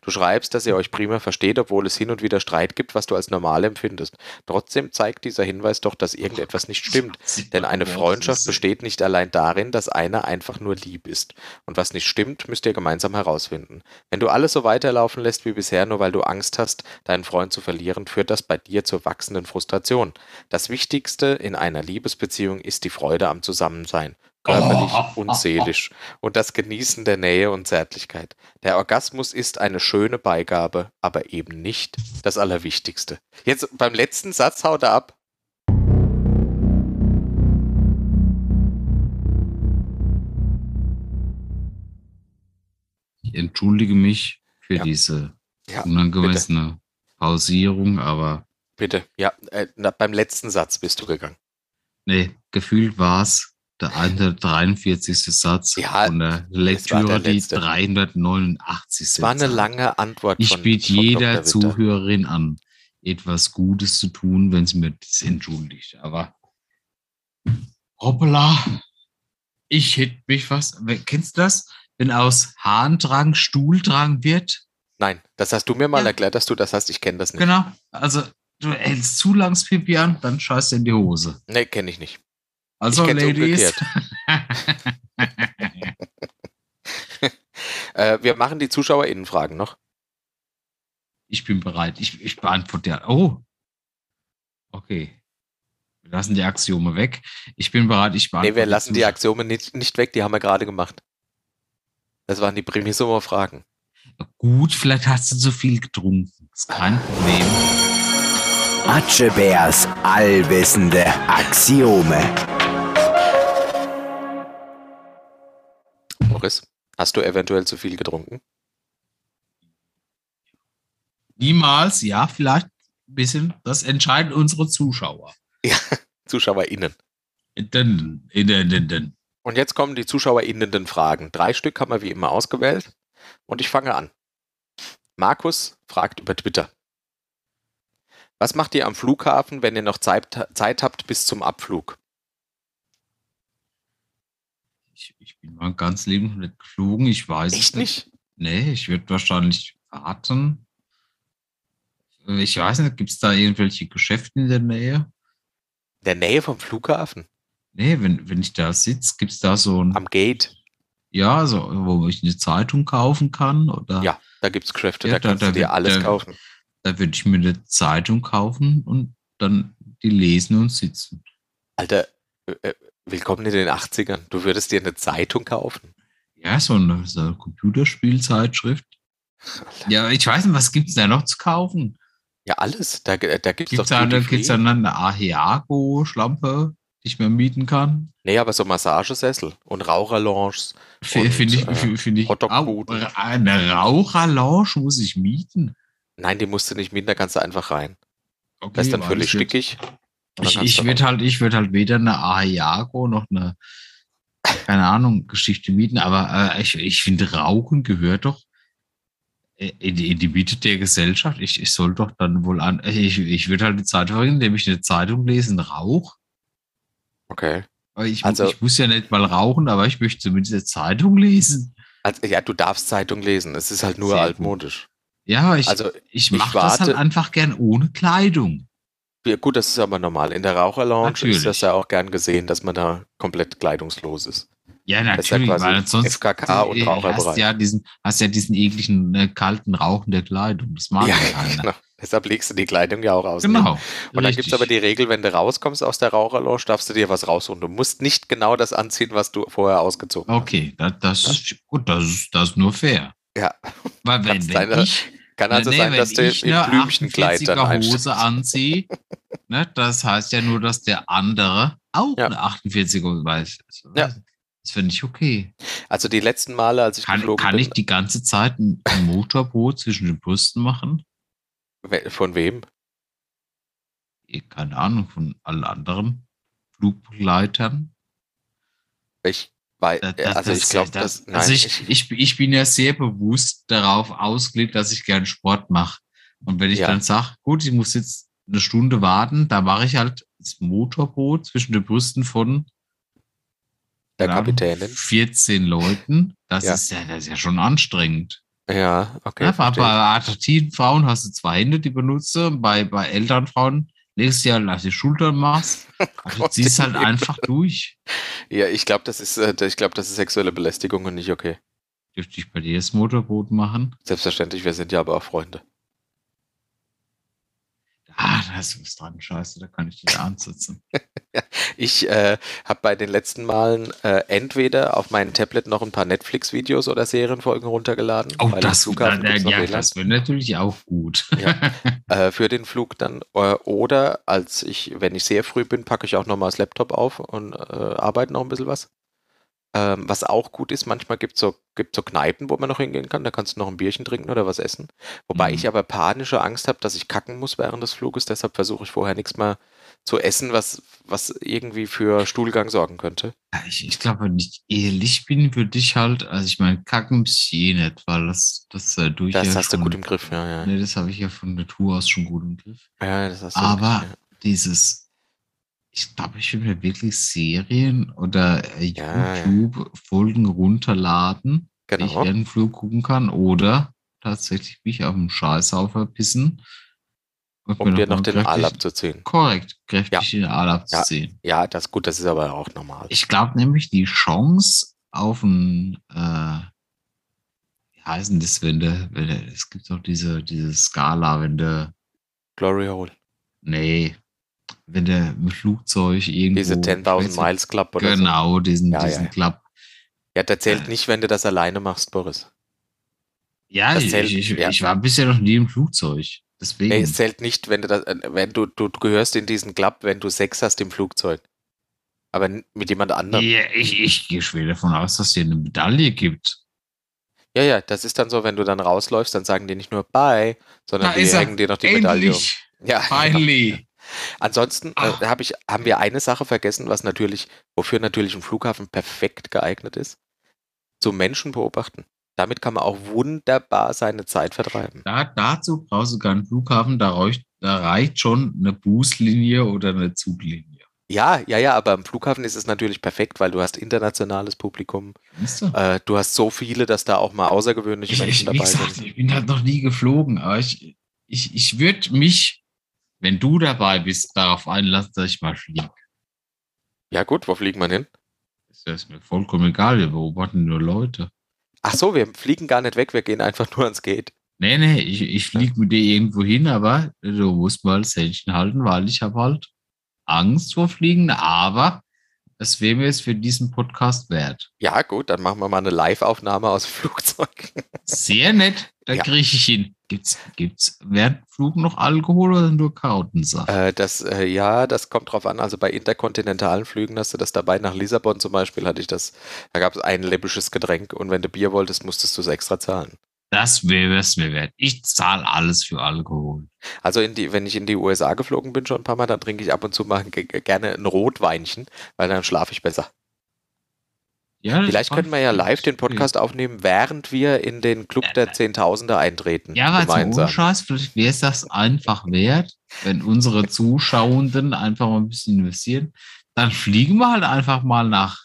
Du schreibst, dass ihr euch prima versteht, obwohl es hin und wieder Streit gibt, was du als normal empfindest. Trotzdem zeigt dieser Hinweis doch, dass irgendetwas nicht stimmt. Denn eine Freundschaft besteht nicht allein darin, dass einer einfach nur lieb ist. Und was nicht stimmt, müsst ihr gemeinsam herausfinden. Wenn du alles so weiterlaufen lässt wie bisher, nur weil du Angst hast, deinen Freund zu verlieren, führt das bei dir zur wachsenden Frustration. Das Wichtigste in einer Liebesbeziehung ist die Freude am Zusammensein. Körperlich Oh. und seelisch. Und das Genießen der Nähe und Zärtlichkeit. Der Orgasmus ist eine schöne Beigabe, aber eben nicht das Allerwichtigste. Jetzt beim letzten Satz haut er ab. Ich entschuldige mich für Ja. diese Ja, unangemessene Pausierung, aber Bitte, ja, äh, na, beim letzten Satz bist du gegangen. nee, gefühlt war es der 143. Satz Ja, von der Lektüre, die letzte. 389. Es war eine lange Antwort Ich von, biete von jeder. Zuhörerin an, etwas Gutes zu tun, wenn sie mir das entschuldigt. Aber hoppala, ich hätte mich was. Kennst du das? Wenn aus Harndrang Stuhldrang wird? Nein, das hast du mir mal Ja. erklärt, dass du das hast. Ich kenne das nicht. Genau. Also, du hältst zu langs Pipi an, dann scheißt du in die Hose. Nee, kenne ich nicht. Also, Ladies. Äh, wir machen die ZuschauerInnen-Fragen noch. ich bin bereit. Ich, ich beantworte ja. Oh. Okay. Wir lassen die Axiome weg. Ich bin bereit. Ich beantworte Nee, wir lassen die Axiome nicht, nicht weg, die haben wir gerade gemacht. Das waren die Primissummer Fragen. Gut, vielleicht hast du zu viel getrunken. Ist kein Problem. Atschebärs allwissende Axiome. Boris, hast du eventuell zu viel getrunken? Niemals, ja, vielleicht ein bisschen. Das entscheiden unsere Zuschauer. ZuschauerInnen. Denn, denn, denn, denn. Und jetzt kommen die ZuschauerInnen Fragen. Drei Stück haben wir wie immer ausgewählt. Und ich fange an. Markus fragt über Twitter. Was macht ihr am Flughafen, wenn ihr noch Zeit, Zeit habt bis zum Abflug? Ich, ich bin mal ganz Leben nicht geflogen. Ich weiß es Echt nicht? Nee, ich würde wahrscheinlich warten. Ich weiß nicht, gibt es da irgendwelche Geschäfte in der Nähe? In der Nähe vom Flughafen? Nee, wenn, wenn ich da sitze, gibt es da so ein, Am Gate? ja, so, wo ich eine Zeitung kaufen kann? Oder Ja, da gibt es Geschäfte, Ja, da da- kannst da du dir alles da- kaufen. da würde ich mir eine Zeitung kaufen und dann die lesen und sitzen. Alter, äh, äh, willkommen in den 80ern. Du würdest dir eine Zeitung kaufen? Ja, so eine, so eine Computerspielzeitschrift. Ja, ich weiß nicht, was gibt es da noch zu kaufen? Ja, alles. Da, da gibt es doch da, Duty gibt's Free. da eine Ahiago-Schlampe, die ich mir mieten kann? Nee, aber so Massagesessel und Raucherlounges. Finde find ich, äh, find ich. Au, eine Raucherlounge muss ich mieten. Nein, die musst du nicht mieten, da kannst du einfach rein. Okay, Das ist dann völlig ich jetzt. Ich, ich würde halt, ich würde halt weder eine Ahiago noch eine, keine Ahnung, Geschichte mieten, aber äh, ich, ich finde, Rauchen gehört doch äh, in die, in die Mitte der Gesellschaft. Ich, ich soll doch dann wohl an, ich, ich würde halt die Zeit verbringen, indem ich eine Zeitung lese, und rauch. Okay. Ich, Also- ich muss ja nicht mal rauchen, aber ich möchte zumindest eine Zeitung lesen. Also, ja, du darfst Zeitung lesen. Es ist halt nur Sehr gut. altmodisch. Ja, aber ich, Also, ich ich mache das halt einfach gern ohne Kleidung. Ja, gut, das ist aber normal. In der Raucherlounge ist das ja auch gern gesehen, dass man da komplett kleidungslos ist. Ja, ja natürlich, quasi weil sonst FKK und äh, Raucherbereich. hast ja diesen, hast ja diesen ekligen äh, kalten Rauchen der Kleidung. Das mag Ja, ja keiner. genau. Deshalb legst du die Kleidung ja auch aus. Genau. Und dann gibt es aber die Regel, wenn du rauskommst aus der Raucherlounge, darfst du dir was rausholen. Du musst nicht genau das anziehen, was du vorher ausgezogen hast. Okay, das, das ist gut, das ist, das ist nur fair. Ja. Weil wenn, wenn deine- ich, Kann also nee, sein, wenn dass ich im eine Blümchenkleid dann 48er einsteigst. Hose anziehe, ne, das heißt ja nur, dass der andere auch Ja. eine 48er Hose weiß. Ja. Das finde ich okay. Also die letzten Male, als ich Kann, geflogen kann bin, ich die ganze Zeit ein, Motorboot zwischen den Brüsten machen? von wem? Eh, Keine Ahnung, von allen anderen Flugbegleitern. Ich, weil, Das- das- also ich das- glaube, das- das, also ich, ich, ich bin ja sehr bewusst darauf ausgelegt, dass ich gern Sport mache. Und wenn ich Ja. dann sage, gut, ich muss jetzt eine Stunde warten, da mache ich halt das Motorboot zwischen den Brüsten von der Kapitänin. 14 Leuten. Das, Ja. ist ja, das ist ja schon anstrengend. Ja, okay. ja, bei, bei ich. attraktiven Frauen hast du zwei Hände, die benutze. Bei, bei älteren Frauen legst du ja, lass die Schultern machst. Also, du Gott, ziehst halt einfach durch. ja, ich glaube, das ist, äh, ich glaube, das ist sexuelle Belästigung und nicht okay. Dürfte ich bei dir das Motorboot machen? Selbstverständlich, wir sind ja aber auch Freunde. Ah, da ist was dran, scheiße, da kann ich dich ansetzen. Ich äh, habe bei den letzten Malen äh, entweder auf meinem Tablet noch ein paar Netflix-Videos oder Serienfolgen runtergeladen. Oh, das, Flughafen da, gibt's noch ja, das wäre natürlich auch gut. äh, für den Flug dann. Äh, oder als ich, wenn ich sehr früh bin, packe ich auch nochmal das Laptop auf und äh, arbeite noch ein bisschen was. Ähm, was auch gut ist, manchmal gibt es so, gibt so Kneipen, wo man noch hingehen kann. Da kannst du noch ein Bierchen trinken oder was essen. Wobei Mhm. ich aber panische Angst habe, dass ich kacken muss während des Fluges. Deshalb versuche ich vorher nichts mehr zu essen, was, was irgendwie für Stuhlgang sorgen könnte. Ich, ich glaube, wenn ich ehrlich bin, würde ich halt, also ich meine, kacken muss ich eh nicht, weil das, das äh, durch Das ja hast du schon, gut im Griff, ja, ja. Nee, das habe ich ja von Natur aus schon gut im Griff. ja das hast du Aber wirklich, dieses, ich glaube, ich will mir wirklich Serien oder äh, Ja, ja. YouTube-Folgen runterladen, ja. die ich genau. während dem Flug gucken kann, oder tatsächlich mich auf dem Scheißhaufer pissen. und Um dir noch den Aal abzuziehen. Korrekt, kräftig den Aal abzuziehen. Ja, das gut, das ist aber auch normal. Ich glaube nämlich, die Chance auf ein, äh, wie heißen das, wenn du, wenn du, es gibt doch diese, diese Skala, wenn du, Glory Hole. nee, wenn du im Flugzeug irgendwo. Diese 10.000 Miles Club oder so. Genau, diesen, Ja, diesen ja. Club. Ja, der zählt Äh. nicht, wenn du das alleine machst, Boris. Ja, ich, ich, ja. ich war bisher noch nie im Flugzeug. Deswegen. Nee, es zählt nicht, wenn du das, äh, wenn du, du, gehörst in diesen Club, wenn du Sex hast im Flugzeug. Aber mit jemand anderem. ja, ich, ich gehe schwer davon aus, dass es hier eine Medaille gibt. Ja, ja, das ist dann so, wenn du dann rausläufst, dann sagen die nicht nur Bye, sondern Da die hängen dir noch die Medaille um. Endlich! Ja, Finally! Ansonsten äh, hab ich, haben wir eine Sache vergessen, was natürlich, wofür natürlich ein Flughafen perfekt geeignet ist. Zum Menschen beobachten. Damit kann man auch wunderbar seine Zeit vertreiben. Da, dazu brauchst du keinen Flughafen, da reicht, da reicht schon eine Buslinie oder eine Zuglinie. Ja, ja, ja, aber am Flughafen ist es natürlich perfekt, weil du hast internationales Publikum. Du? Äh, du hast so viele, dass da auch mal außergewöhnliche Ich, Menschen ich, dabei gesagt, sind. ich bin halt noch nie geflogen, aber ich, ich, ich würde mich, wenn du dabei bist, darauf einlassen, dass ich mal fliege. Ja gut, wo fliegen wir hin? Das ist mir vollkommen egal, wir beobachten nur Leute. Ach so, wir fliegen gar nicht weg, wir gehen einfach nur ans Gate. Nee, nee, ich, ich fliege mit dir irgendwo hin, aber du musst mal das Händchen halten, weil ich habe halt Angst vor Fliegen, aber das wäre mir jetzt für diesen Podcast wert. Ja gut, dann machen wir mal eine Live-Aufnahme aus dem Flugzeug. Sehr nett, da Ja. kriege ich hin. Gibt's, gibt's während Flug noch Alkohol oder nur Kautensaft? Äh, das, äh, ja, das kommt drauf an. Also bei interkontinentalen Flügen hast du das dabei. Nach Lissabon zum Beispiel hatte ich das. Da gab es ein läppisches Getränk und wenn du Bier wolltest, musstest du es extra zahlen. Das wäre es mir wert. Ich zahle alles für Alkohol. Also die, wenn ich in die USA geflogen bin schon ein paar Mal, dann trinke ich ab und zu mal ge- ge- gerne ein Rotweinchen, weil dann schlafe ich besser. Ja, Vielleicht können wir ja live den Podcast aufnehmen, während wir in den Club der Zehntausender eintreten. Ja, aber gemeinsam. ohne Scheiß, vielleicht wäre es das einfach wert, wenn unsere Zuschauenden einfach mal ein bisschen investieren. Dann fliegen wir halt einfach mal nach,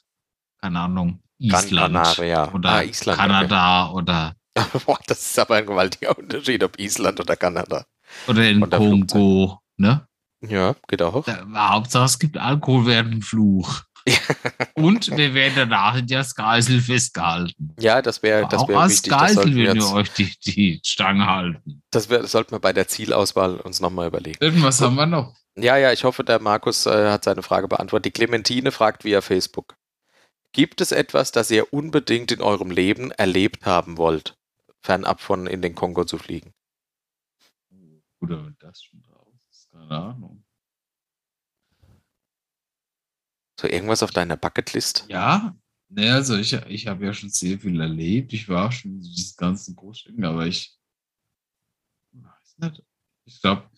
keine Ahnung, Island Canaria. oder Ah, Island, Kanada oder, Boah, das ist aber ein gewaltiger Unterschied, ob Island oder Kanada. oder in der Kongo. Ne? Ja, geht auch. Da, Hauptsache, es gibt Alkohol während dem Fluch. Und wir werden danach in das Geisel festgehalten. Ja, das wäre das Auch wär als wichtig. Das Geisel würden wir euch die, die Stange halten. das, wär, das sollten wir bei der Zielauswahl uns nochmal überlegen. Irgendwas haben wir noch. Ja, ja, ich hoffe, der Markus äh, hat seine Frage beantwortet. Die Clementine fragt via Facebook. Gibt es etwas, das ihr unbedingt in eurem Leben erlebt haben wollt, fernab von in den Kongo zu fliegen? Oder wenn das schon drauf ist, keine Ahnung. So irgendwas auf deiner Bucketlist? Ja, ne, also ich, ich habe ja schon sehr viel erlebt. Ich war schon in diesen ganzen Großstädten, aber ich weiß nicht. Ich glaube,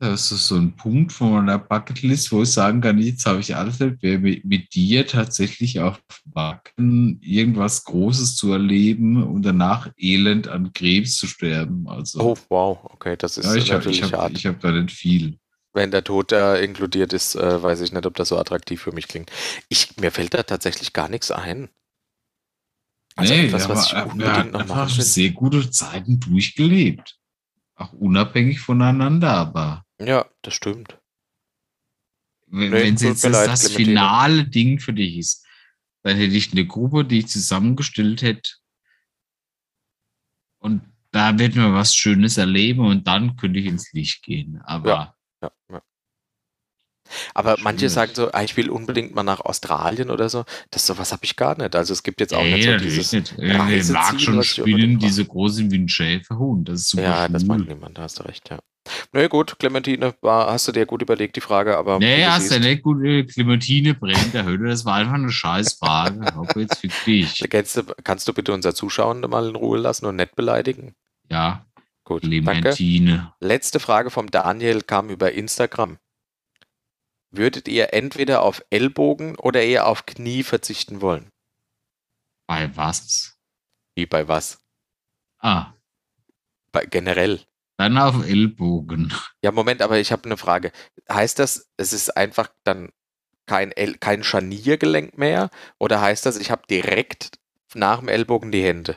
das ist so ein Punkt von meiner Bucketlist, wo ich sagen kann, jetzt habe ich alles wäre mit, dir tatsächlich auf Wacken irgendwas Großes zu erleben und danach elend an Krebs zu sterben. Also, Oh, wow, okay, das ist ja, ich habe natürlich ich hab, hart. ich hab da nicht viel. Wenn der Tod da inkludiert ist, äh, weiß ich nicht, ob das so attraktiv für mich klingt. Ich, mir fällt da tatsächlich gar nichts ein. Also nee, etwas, aber was ich unbedingt hatten noch machen will. sehr gute Zeiten durchgelebt. Auch unabhängig voneinander, aber Ja, das stimmt. wenn Nee, wenn's tut jetzt das, leid, das finale Ding für dich ist, dann hätte ich eine Gruppe, die ich zusammengestellt hätte. Und da wird man was Schönes erleben und dann könnte ich ins Licht gehen. Aber Ja. Ja, ja. Aber manche Schwierig. sagen so, ah, ich will unbedingt mal nach Australien oder so. Das sowas habe ich gar nicht. Also es gibt jetzt auch Nee, nicht so natürlich dieses. nicht. Ich Reiseziel, mag schon was ich spinnen, unbedingt diese großen Windschäferhund. Das ist super Ja, das mag niemand, da hast du recht, ja. Na nee, gut, Clementine, war, hast du dir gut überlegt, die Frage, aber. Nee, wie du hast du siehst, nicht gut äh, Clementine brennt der Hölle. Das war einfach eine Scheißfrage. Ob jetzt für dich. Kennst du, kannst du bitte unser Zuschauende mal in Ruhe lassen und nicht beleidigen? Ja, Gut, danke. Clementine. Letzte Frage vom Daniel kam über Instagram. Würdet ihr entweder auf Ellbogen oder eher auf Knie verzichten wollen? Bei was? Wie bei was? Ah, Bei, generell. dann auf Ellbogen. Ja, Moment, aber ich habe eine Frage. Heißt das, es ist einfach dann kein, El kein Scharniergelenk mehr? Oder heißt das, ich habe direkt nach dem Ellbogen die Hände?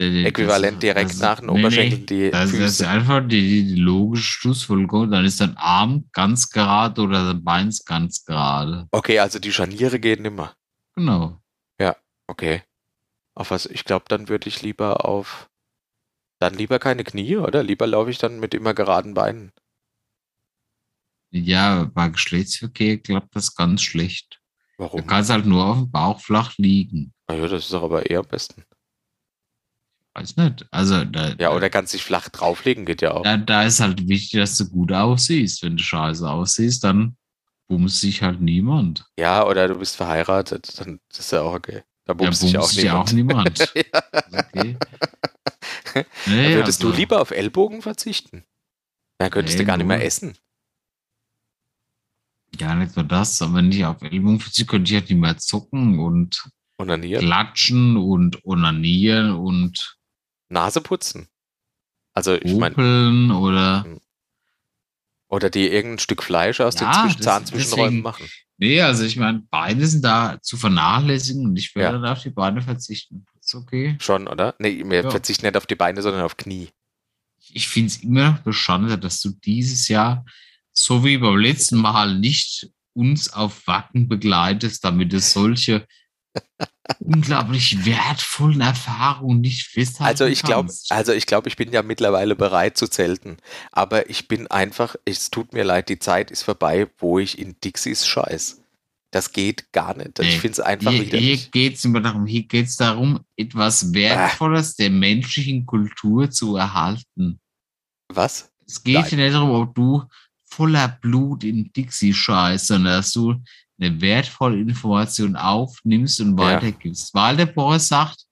Äquivalent direkt das- nach den nee, nee, die Das, das ist Füße. einfach die, die logische Schlussfolgerung. Dann ist dein Arm ganz gerade oder dein Bein ganz gerade. Okay, also die Scharniere gehen immer. Genau. Okay. Auf was? Ich glaube, dann würde ich lieber auf. Dann lieber keine Knie, oder? Lieber laufe ich dann mit immer geraden Beinen. Ja, bei Geschlechtsverkehr klappt das ganz schlecht. Du Warum? kannst halt nur auf dem Bauch flach liegen. Ah ja, das ist doch aber eher am besten. Weiß nicht. Also da, Ja, oder kannst dich flach drauflegen, geht ja auch. da, da ist halt wichtig, dass du gut aussiehst. Wenn du scheiße aussiehst, dann bumst sich halt niemand. Ja, oder du bist verheiratet, dann ist ja auch okay. Da Ja, bummst dich auch bumst sich auch niemand. niemand. ja. Okay. Nee, würdest du also- lieber auf Ellbogen verzichten? Dann könntest du Nee, gar nicht mehr essen. Ja, nicht nur das, aber wenn ich auf Ellbogen verzichte, könnte ich halt nicht mehr zocken und Onanieren. klatschen und onanieren und Nase putzen. Also ich meine, oder. oder dir irgendein Stück Fleisch aus Ja, den Zahnzwischenräumen machen. Nee, also ich meine, Beine sind da zu vernachlässigen und ich würde Ja. dann auf die Beine verzichten. Ist okay. Schon, oder? Nee, wir Ja. verzichten nicht auf die Beine, sondern auf Knie. Ich finde es immer noch bescheuert, dass du dieses Jahr, so wie beim letzten Mal, nicht uns auf Wacken begleitest, damit du solche unglaublich wertvollen Erfahrungen nicht festhalten Also ich glaube, also ich glaube, ich bin ja mittlerweile bereit zu zelten. Aber ich bin einfach, es tut mir leid, die Zeit ist vorbei, wo ich in Dixies scheiß. Das geht gar nicht. Ich Nee. finde es einfach Hier, wieder. hier nicht. geht es immer darum, hier geht es darum, etwas Wertvolles der menschlichen Kultur zu erhalten. Was? Es geht Nein. hier nicht darum, ob du voller Blut in Dixie scheißt, sondern dass du eine wertvolle Information aufnimmst und Ja. weitergibst. Weil der Boris sagt,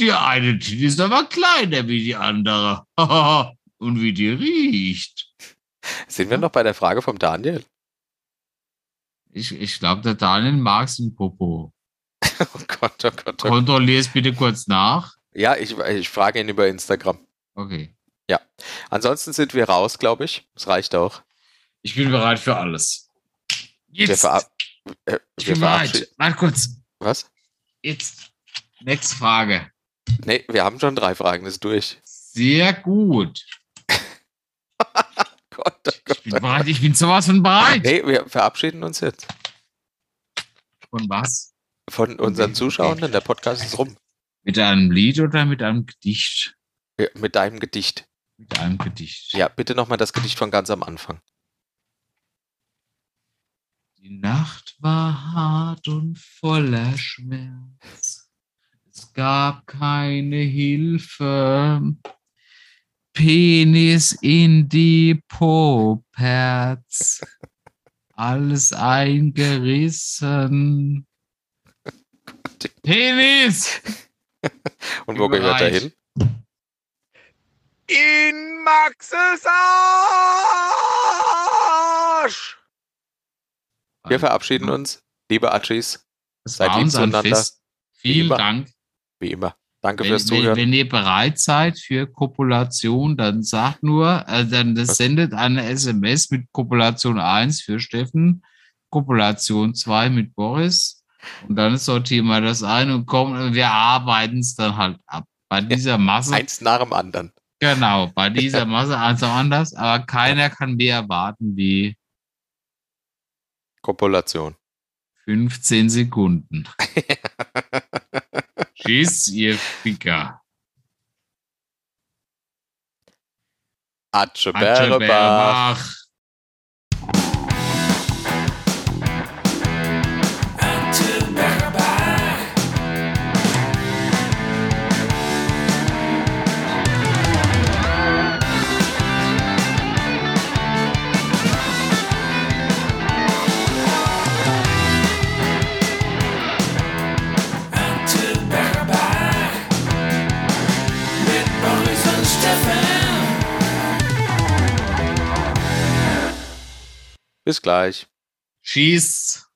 die eine Tinte ist aber kleiner wie die andere. und wie die riecht. Sind wir noch bei der Frage vom Daniel? Ich, ich glaube, der Daniel mag es in Popo. Oh Gott, oh Gott, oh. Kontrollier es bitte kurz nach. Ja, ich, ich frage ihn über Instagram. Okay. Ansonsten sind wir raus, glaube ich. Es reicht auch. Ich bin bereit für alles. Wir, Jetzt. verab äh, Ich wir bin bereit. verabschieden. Warte kurz. Was? Jetzt. Nächste Frage. Nee, wir haben schon drei Fragen, das ist durch. Sehr gut. Gott, oh Ich Gott. bin bereit. Ich bin sowas von bereit. Nee, wir verabschieden uns jetzt Von was? von unseren Zuschauern, denn der Podcast ist rum. Mit einem Lied oder mit einem Gedicht? Ja, Mit deinem Gedicht. Mit einem Gedicht. Ja, bitte nochmal das Gedicht von ganz am Anfang. Die Nacht war hart und voller Schmerz. Es gab keine Hilfe. Penis in die Poperz. Alles eingerissen. Penis! Und wo gehört er hin? In Maxes Arsch! Wir verabschieden uns. Liebe Achis, Seid lieb zueinander. Fest. Vielen immer. Dank. wie immer. Danke Wenn, fürs wenn, Zuhören. wenn ihr bereit seid für Kopulation, dann sagt nur, äh, dann sendet eine SMS mit Kopulation 1 für Steffen, Kopulation 2 mit Boris und dann sortieren wir das ein und kommen, wir arbeiten es dann halt ab. Bei dieser Masse, Eins nach dem anderen. genau, bei dieser Masse eins auch anders, aber keiner kann mehr erwarten wie Kopulation. 15 Sekunden. Tschüss, ihr Ficker. Atsche Bis gleich. Tschüss.